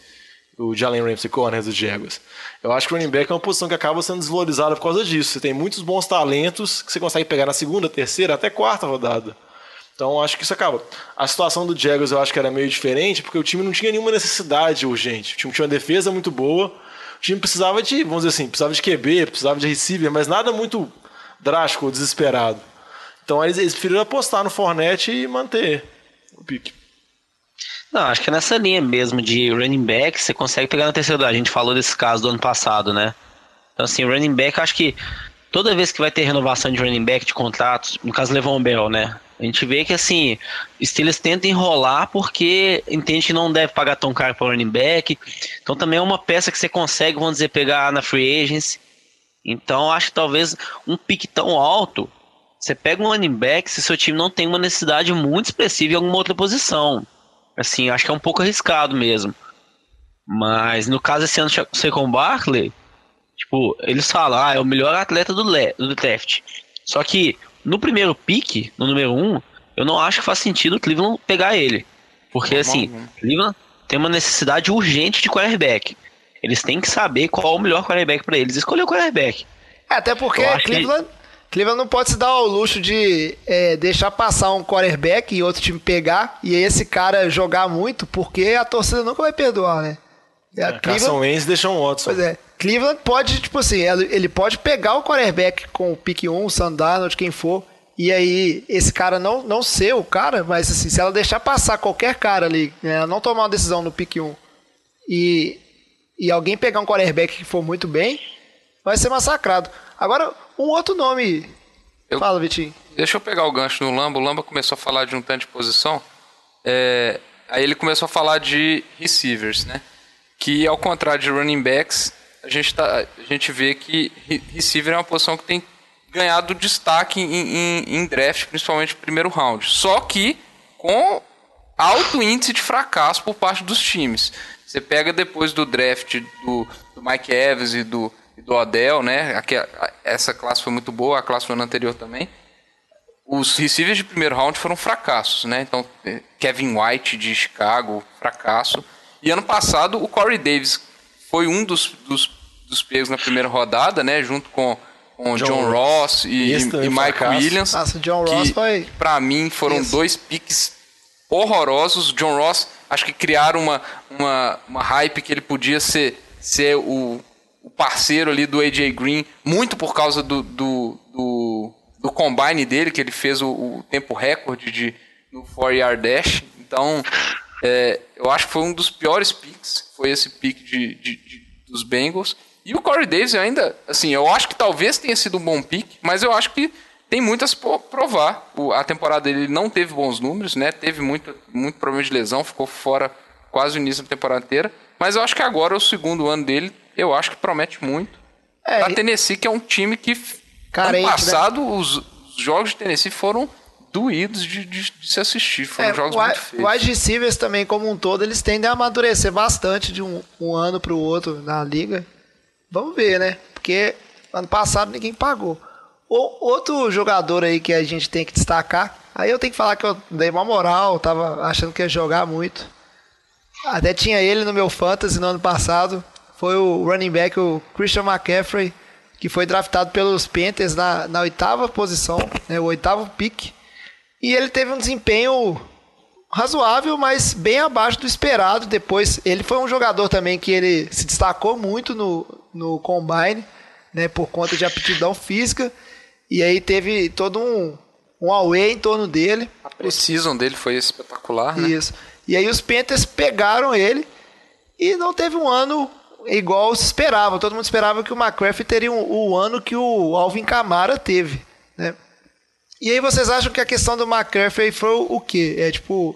Speaker 3: O Jalen Ramsey, corner dos Jaguars. Eu acho que o running back é uma posição que acaba sendo desvalorizada por causa disso. Você tem muitos bons talentos que você consegue pegar na segunda, terceira, até quarta rodada. Então acho que isso acaba. A situação do Jaguars eu acho que era meio diferente, porque o time não tinha nenhuma necessidade urgente. O time tinha uma defesa muito boa. O time precisava de, vamos dizer assim, precisava de QB, precisava de receiver, mas nada muito drástico ou desesperado. Então eles, eles preferiram apostar no Fournette e manter o pique.
Speaker 7: Não, acho que é nessa linha mesmo de running back, você consegue pegar na terceira. A gente falou desse caso do ano passado, né? Então, assim, running back, acho que toda vez que vai ter renovação de running back, de contratos, no caso Levon Bell, né? A gente vê que, assim, Steelers tenta enrolar porque entende que não deve pagar tão caro para running back. Então, também é uma peça que você consegue, vamos dizer, pegar na free agency. Então, acho que talvez um pique tão alto, você pega um running back se seu time não tem uma necessidade muito expressiva em alguma outra posição. Assim, acho que é um pouco arriscado mesmo. Mas no caso esse ano do Saquon Barkley, tipo, eles falam, ah, é o melhor atleta do, le do draft. Só que no primeiro pique, no número 1, um, eu não acho que faz sentido o Cleveland pegar ele. Porque assim, Cleveland tem uma necessidade urgente de quarterback. Eles têm que saber qual é o melhor quarterback para eles. Escolher o quarterback.
Speaker 6: É, até porque
Speaker 7: acho que-
Speaker 6: Cleveland, Cleveland não pode se dar ao luxo de é, deixar passar um quarterback e outro time pegar e esse cara jogar muito, porque a torcida nunca vai perdoar, né? A
Speaker 3: É, Carson Wentz deixa um Watson.
Speaker 6: Pois é. Cleveland pode, tipo assim, ele ele pode pegar o quarterback com o pick 1, o Sandarnold, quem for, e aí esse cara não, não ser o cara, mas assim, se ela deixar passar qualquer cara ali, né, não tomar uma decisão no pick 1 e, e alguém pegar um quarterback que for muito bem, vai ser massacrado. Agora, um outro nome.
Speaker 2: Eu-
Speaker 6: Fala, Vitinho.
Speaker 2: Deixa eu pegar o gancho no Lamba. O Lamba começou a falar de um tanto de posição. É, aí ele começou a falar de receivers, né? Que ao contrário de running backs, a gente, tá, a gente vê que re- receiver é uma posição que tem ganhado destaque em, em- em draft, principalmente no primeiro round. Só que com alto índice de fracasso por parte dos times. Você pega depois do draft do, do Mike Evans e do, e do Odell, né? Aqui, essa classe foi muito boa, a classe foi ano anterior também. Os receivers de primeiro round foram fracassos, né? Então, eh, Kevin White de Chicago, fracasso. E ano passado, o Corey Davis foi um dos, dos, dos pegos na primeira rodada, né? Junto com, com
Speaker 3: John
Speaker 2: John, Ross e,
Speaker 3: Esse
Speaker 2: e, Mike
Speaker 3: fracasso.
Speaker 2: Williams.
Speaker 6: Nossa, John
Speaker 2: que,
Speaker 6: Ross foi-
Speaker 2: Pra mim, foram
Speaker 6: Isso.
Speaker 2: dois piques horrorosos. John Ross, acho que criaram uma, uma, uma hype que ele podia ser, ser o, o parceiro ali do AJ Green, muito por causa do, do, do, do combine dele, que ele fez o, o tempo recorde de, no 4-yard dash. Então, é, eu acho que foi um dos piores picks, foi esse pick de, de- de- dos Bengals. E o Corey Davis ainda, assim, eu acho que talvez tenha sido um bom pick, mas eu acho que tem muito a se po- provar. O- a temporada dele não teve bons números, né? Teve muito, muito problema de lesão, ficou fora quase o início da temporada inteira. Mas eu acho que agora, o segundo ano dele, eu acho que promete muito.
Speaker 6: É,
Speaker 2: pra Tennessee, que é um time que
Speaker 6: Carente,
Speaker 2: ano
Speaker 6: né?
Speaker 2: passado os, os jogos de Tennessee foram doídos de, de- de se assistir. Foram
Speaker 6: É,
Speaker 2: jogos muito feios.
Speaker 6: wide receivers também, como um todo, eles tendem a amadurecer bastante de um, um ano para o outro na liga. Vamos ver, né? Porque ano passado ninguém pagou. O, outro jogador aí que a gente tem que destacar, aí eu tenho que falar que eu dei uma moral, tava achando que ia jogar muito. Até tinha ele no meu fantasy no ano passado. Foi o running back, o Christian McCaffrey, que foi draftado pelos Panthers na, na oitava posição, né, o oitavo pick. E ele teve um desempenho razoável, mas bem abaixo do esperado. Depois, ele foi um jogador também que ele se destacou muito no, no combine, né, por conta de aptidão física. E aí teve todo um, um away em torno dele.
Speaker 2: A precisão dele foi espetacular, né?
Speaker 6: Isso. E aí os Panthers pegaram ele e não teve um ano igual se esperava. Todo mundo esperava que o McCaffrey teria um- o ano que o Alvin Kamara teve, né? E aí vocês acham que a questão do McCaffrey foi o quê? É tipo,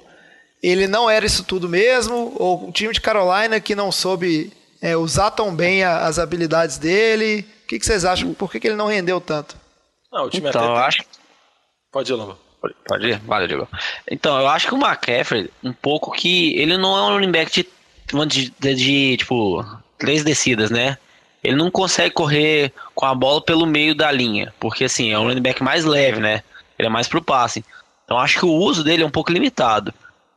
Speaker 6: ele não era isso tudo mesmo? Ou o time de Carolina que não soube é, usar tão bem a- as habilidades dele? O que, que vocês acham? Por que, que ele não rendeu tanto?
Speaker 3: Não, o time
Speaker 7: Então, eu
Speaker 3: até...
Speaker 7: acho
Speaker 3: Pode ir, Lamba.
Speaker 7: Pode- Pode ir? Valeu, Diego. Então, eu acho que o McCaffrey, um pouco que. Ele não é um running back de, de, de, de, tipo, três descidas, né? Ele não consegue correr com a bola pelo meio da linha. Porque, assim, é um running back mais leve, né? Ele é mais pro passe. Então, acho que o uso dele é um pouco limitado.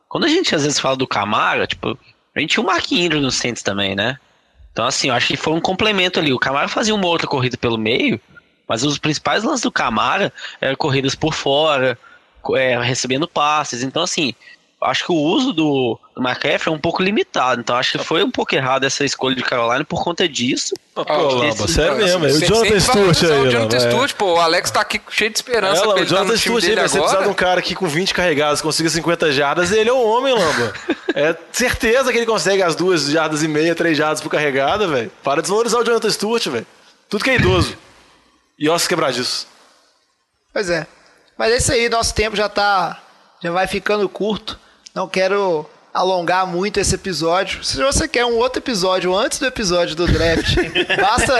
Speaker 7: Quando a gente às vezes fala do Camara, tipo, a gente tinha o Mark Ingram no Saints também, né? Então, assim, eu acho que foi um complemento ali. O Camara fazia uma outra corrida pelo meio, mas os principais lances do Camara eram corridas por fora, é, recebendo passes. Então, assim, acho que o uso do, do McCaffrey é um pouco limitado. Então, acho que foi um pouco errado essa escolha de Carolina por conta disso.
Speaker 3: Pô,
Speaker 2: Ah,
Speaker 3: Lamba,
Speaker 7: esse-
Speaker 3: sério mesmo. E o
Speaker 2: Sem-
Speaker 3: Jonathan Stewart aí,
Speaker 2: O
Speaker 3: Lamba.
Speaker 2: Jonathan
Speaker 3: é.
Speaker 2: Stewart, pô, o Alex tá aqui cheio de esperança
Speaker 3: É, Lamba, o
Speaker 2: tá
Speaker 3: Jonathan
Speaker 2: time
Speaker 3: Stewart, aí, você precisa de um cara que com 20 carregados consiga 50 jardas, ele é um homem, Lamba. É certeza que ele consegue as duas jardas e meia, três jardas por carregada, velho. Para de desvalorizar o Jonathan Stewart, velho. Tudo que é idoso. E ossos quebradiços.
Speaker 6: Pois é. Mas é isso aí, nosso tempo já tá. Já vai ficando curto. Não quero alongar muito esse episódio. Se você quer um outro episódio antes do episódio do draft, basta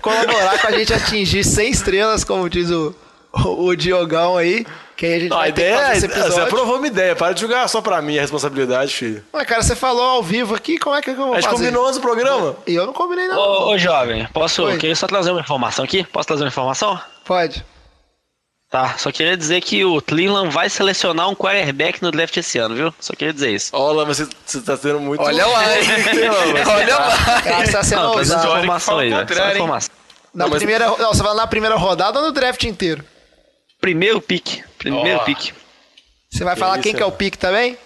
Speaker 6: colaborar com a gente atingir 100 estrelas, como diz o, o, o Diogão aí. Que aí a gente
Speaker 3: Não, a
Speaker 6: vai ter que
Speaker 3: ideia
Speaker 6: fazer
Speaker 3: é.
Speaker 6: esse
Speaker 3: Você aprovou uma ideia. Para de jogar só pra mim a responsabilidade, filho.
Speaker 6: Ué, cara, você falou ao vivo aqui, como é que eu vou
Speaker 3: A gente
Speaker 6: fazer?
Speaker 3: combinou antes do programa.
Speaker 6: E eu não combinei, não.
Speaker 7: Ô, ô, jovem, posso.
Speaker 6: Oi.
Speaker 7: Eu queria só trazer uma informação aqui? Posso trazer uma informação?
Speaker 6: Pode.
Speaker 7: Tá, só queria dizer que o Cleveland vai selecionar um quarterback no draft esse ano, viu? Só queria dizer isso.
Speaker 3: Lama, você, você tá tendo muito.
Speaker 2: Olha lá, hein? Olha lá.
Speaker 6: Você tá sendo
Speaker 7: Não,
Speaker 8: olha que
Speaker 7: informação aí. Só informação.
Speaker 6: Na
Speaker 3: Não, mas-
Speaker 6: primeira, não, você vai na primeira rodada ou no draft inteiro?
Speaker 7: Primeiro pique. Primeiro
Speaker 8: Ó.
Speaker 7: pique.
Speaker 6: Você vai falar quem
Speaker 3: isso,
Speaker 6: que é o pique também?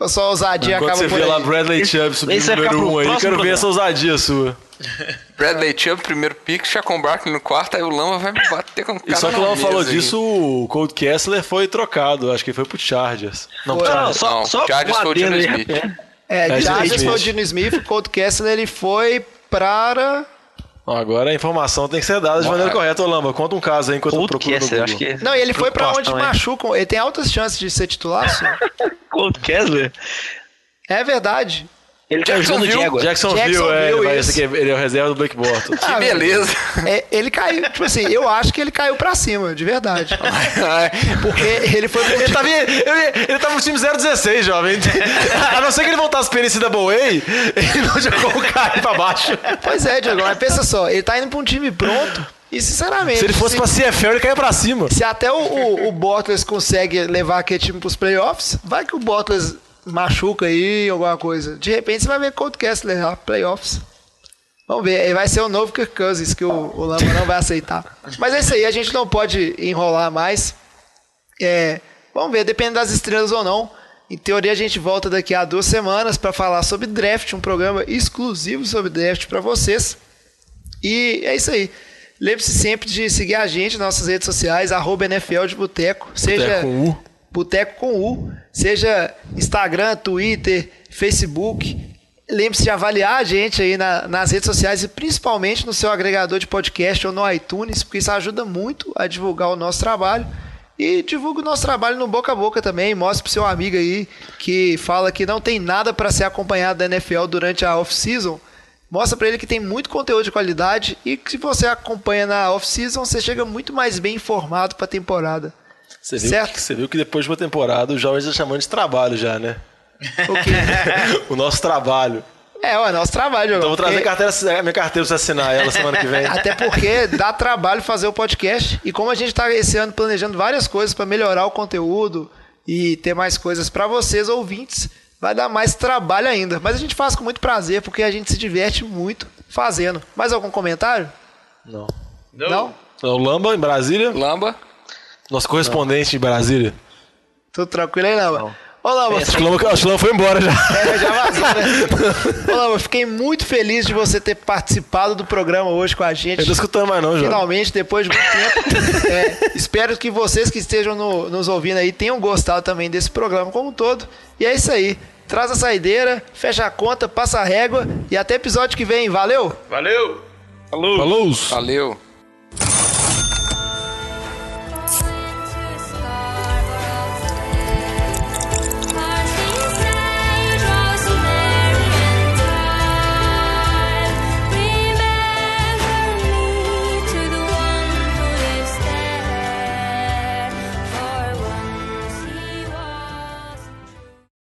Speaker 6: Ou só a ousadia
Speaker 3: Quando
Speaker 6: acaba
Speaker 3: você
Speaker 6: por
Speaker 3: vê
Speaker 6: aí?
Speaker 3: lá Bradley Chubb
Speaker 7: vai
Speaker 3: número
Speaker 7: ficar pro
Speaker 3: 1 um aí, quero ver essa ousadia sua.
Speaker 2: Bradley Chubb, primeiro pick, Chacon Barkley no quarto, aí o Lama vai bater com o cara
Speaker 3: E só que o Lama falou
Speaker 2: aí.
Speaker 3: disso, o Cold Kessler foi trocado. Acho que foi pro Chargers. Não,
Speaker 6: Foi.
Speaker 3: pro
Speaker 7: Não,
Speaker 3: Chargers.
Speaker 7: só,
Speaker 2: Não,
Speaker 7: só
Speaker 2: Chargers foi o Dino Smith.
Speaker 6: É,
Speaker 3: É,
Speaker 6: Chargers
Speaker 3: Smith.
Speaker 6: foi o Dino Smith, o Colt Kessler ele foi para...
Speaker 3: Não, Agora a informação tem que ser dada de maneira correta, ô Lamba. Conta um caso aí enquanto eu
Speaker 7: Cold
Speaker 3: procuro no
Speaker 7: Kessler,
Speaker 3: Google.
Speaker 7: acho que.
Speaker 6: Não, e ele foi pra onde machucam. Ele tem altas chances de ser titular, senhor.
Speaker 7: Cold Kessler?
Speaker 6: É verdade.
Speaker 7: Ele tá jogando
Speaker 2: Jacksonville.
Speaker 7: Jaguar.
Speaker 3: Jacksonville,
Speaker 6: Jacksonville,
Speaker 3: é, ele, vai, aqui, ele é o reserva do Blake Bortles.
Speaker 2: Que
Speaker 6: Ah,
Speaker 2: beleza.
Speaker 6: É, ele caiu, tipo assim, eu acho que ele caiu pra cima, de verdade. Porque ele foi pro
Speaker 3: Ele tava, ele, ele tava no time 016, jovem. A não ser que ele voltasse pra NCAA, ele não jogou o cara pra baixo.
Speaker 6: Pois é, Diego, mas pensa só, ele tá indo pra um time pronto e, sinceramente,
Speaker 3: Se ele fosse pra CFL, ele caía pra cima.
Speaker 6: se até o, o, o Bottas consegue levar aquele time pros playoffs, vai que o Bottas machuca aí, alguma coisa. De repente você vai ver Cold Kessler lá, playoffs. Vamos ver, vai ser o novo Kirk Cousins, que o, o não vai aceitar. Mas é isso aí, a gente não pode enrolar mais. É, vamos ver, depende das estrelas ou não. Em teoria, a gente volta daqui a duas semanas para falar sobre draft, um programa exclusivo sobre draft para vocês. E é isso aí. Lembre-se sempre de seguir a gente nas nossas redes sociais, arroba NFL de Boteco. Seja
Speaker 3: Boteco.
Speaker 6: Boteco com U. Seja Instagram, Twitter, Facebook. Lembre-se de avaliar a gente aí na- nas redes sociais e principalmente no seu agregador de podcast ou no iTunes, porque isso ajuda muito a divulgar o nosso trabalho. E divulga o nosso trabalho no boca a boca também. Mostre pro seu amigo aí que fala que não tem nada para ser acompanhado da NFL durante a off-season. Mostra para ele que tem muito conteúdo de qualidade e que se você acompanha na off-season, você chega muito mais bem informado para a temporada.
Speaker 3: Você viu,
Speaker 6: Certo.
Speaker 3: que, você viu que depois de uma temporada, os jovens já chamando de trabalho já, né?
Speaker 6: O quê?
Speaker 3: o nosso trabalho.
Speaker 6: É, é nosso trabalho.
Speaker 3: Então eu vou trazer
Speaker 6: porque-
Speaker 3: carteira, minha carteira pra assinar ela semana que vem.
Speaker 6: Até porque dá trabalho fazer o podcast. E como a gente está esse ano planejando várias coisas para melhorar o conteúdo e ter mais coisas para vocês, ouvintes, vai dar mais trabalho ainda. Mas a gente faz com muito prazer porque a gente se diverte muito fazendo. Mais algum comentário?
Speaker 3: Não.
Speaker 6: Não?
Speaker 3: É o Lamba, em Brasília.
Speaker 2: Lamba.
Speaker 3: Nosso correspondente em Brasília.
Speaker 6: Tudo tranquilo aí? Ô, Lamba,
Speaker 3: Acho que o Lamba, acho que o Lamba foi embora já.
Speaker 6: É, já vazou, né? Ô, Lamba, fiquei muito feliz de você ter participado do programa hoje com a gente.
Speaker 3: Eu não tô escutando mais não, João.
Speaker 6: Finalmente, depois de muito tempo. É, espero que vocês que estejam no- nos ouvindo aí tenham gostado também desse programa como um todo. E é isso aí. Traz a saideira, fecha a conta, passa a régua e até episódio que vem. Valeu!
Speaker 8: Valeu!
Speaker 3: Falou!
Speaker 2: Valeu.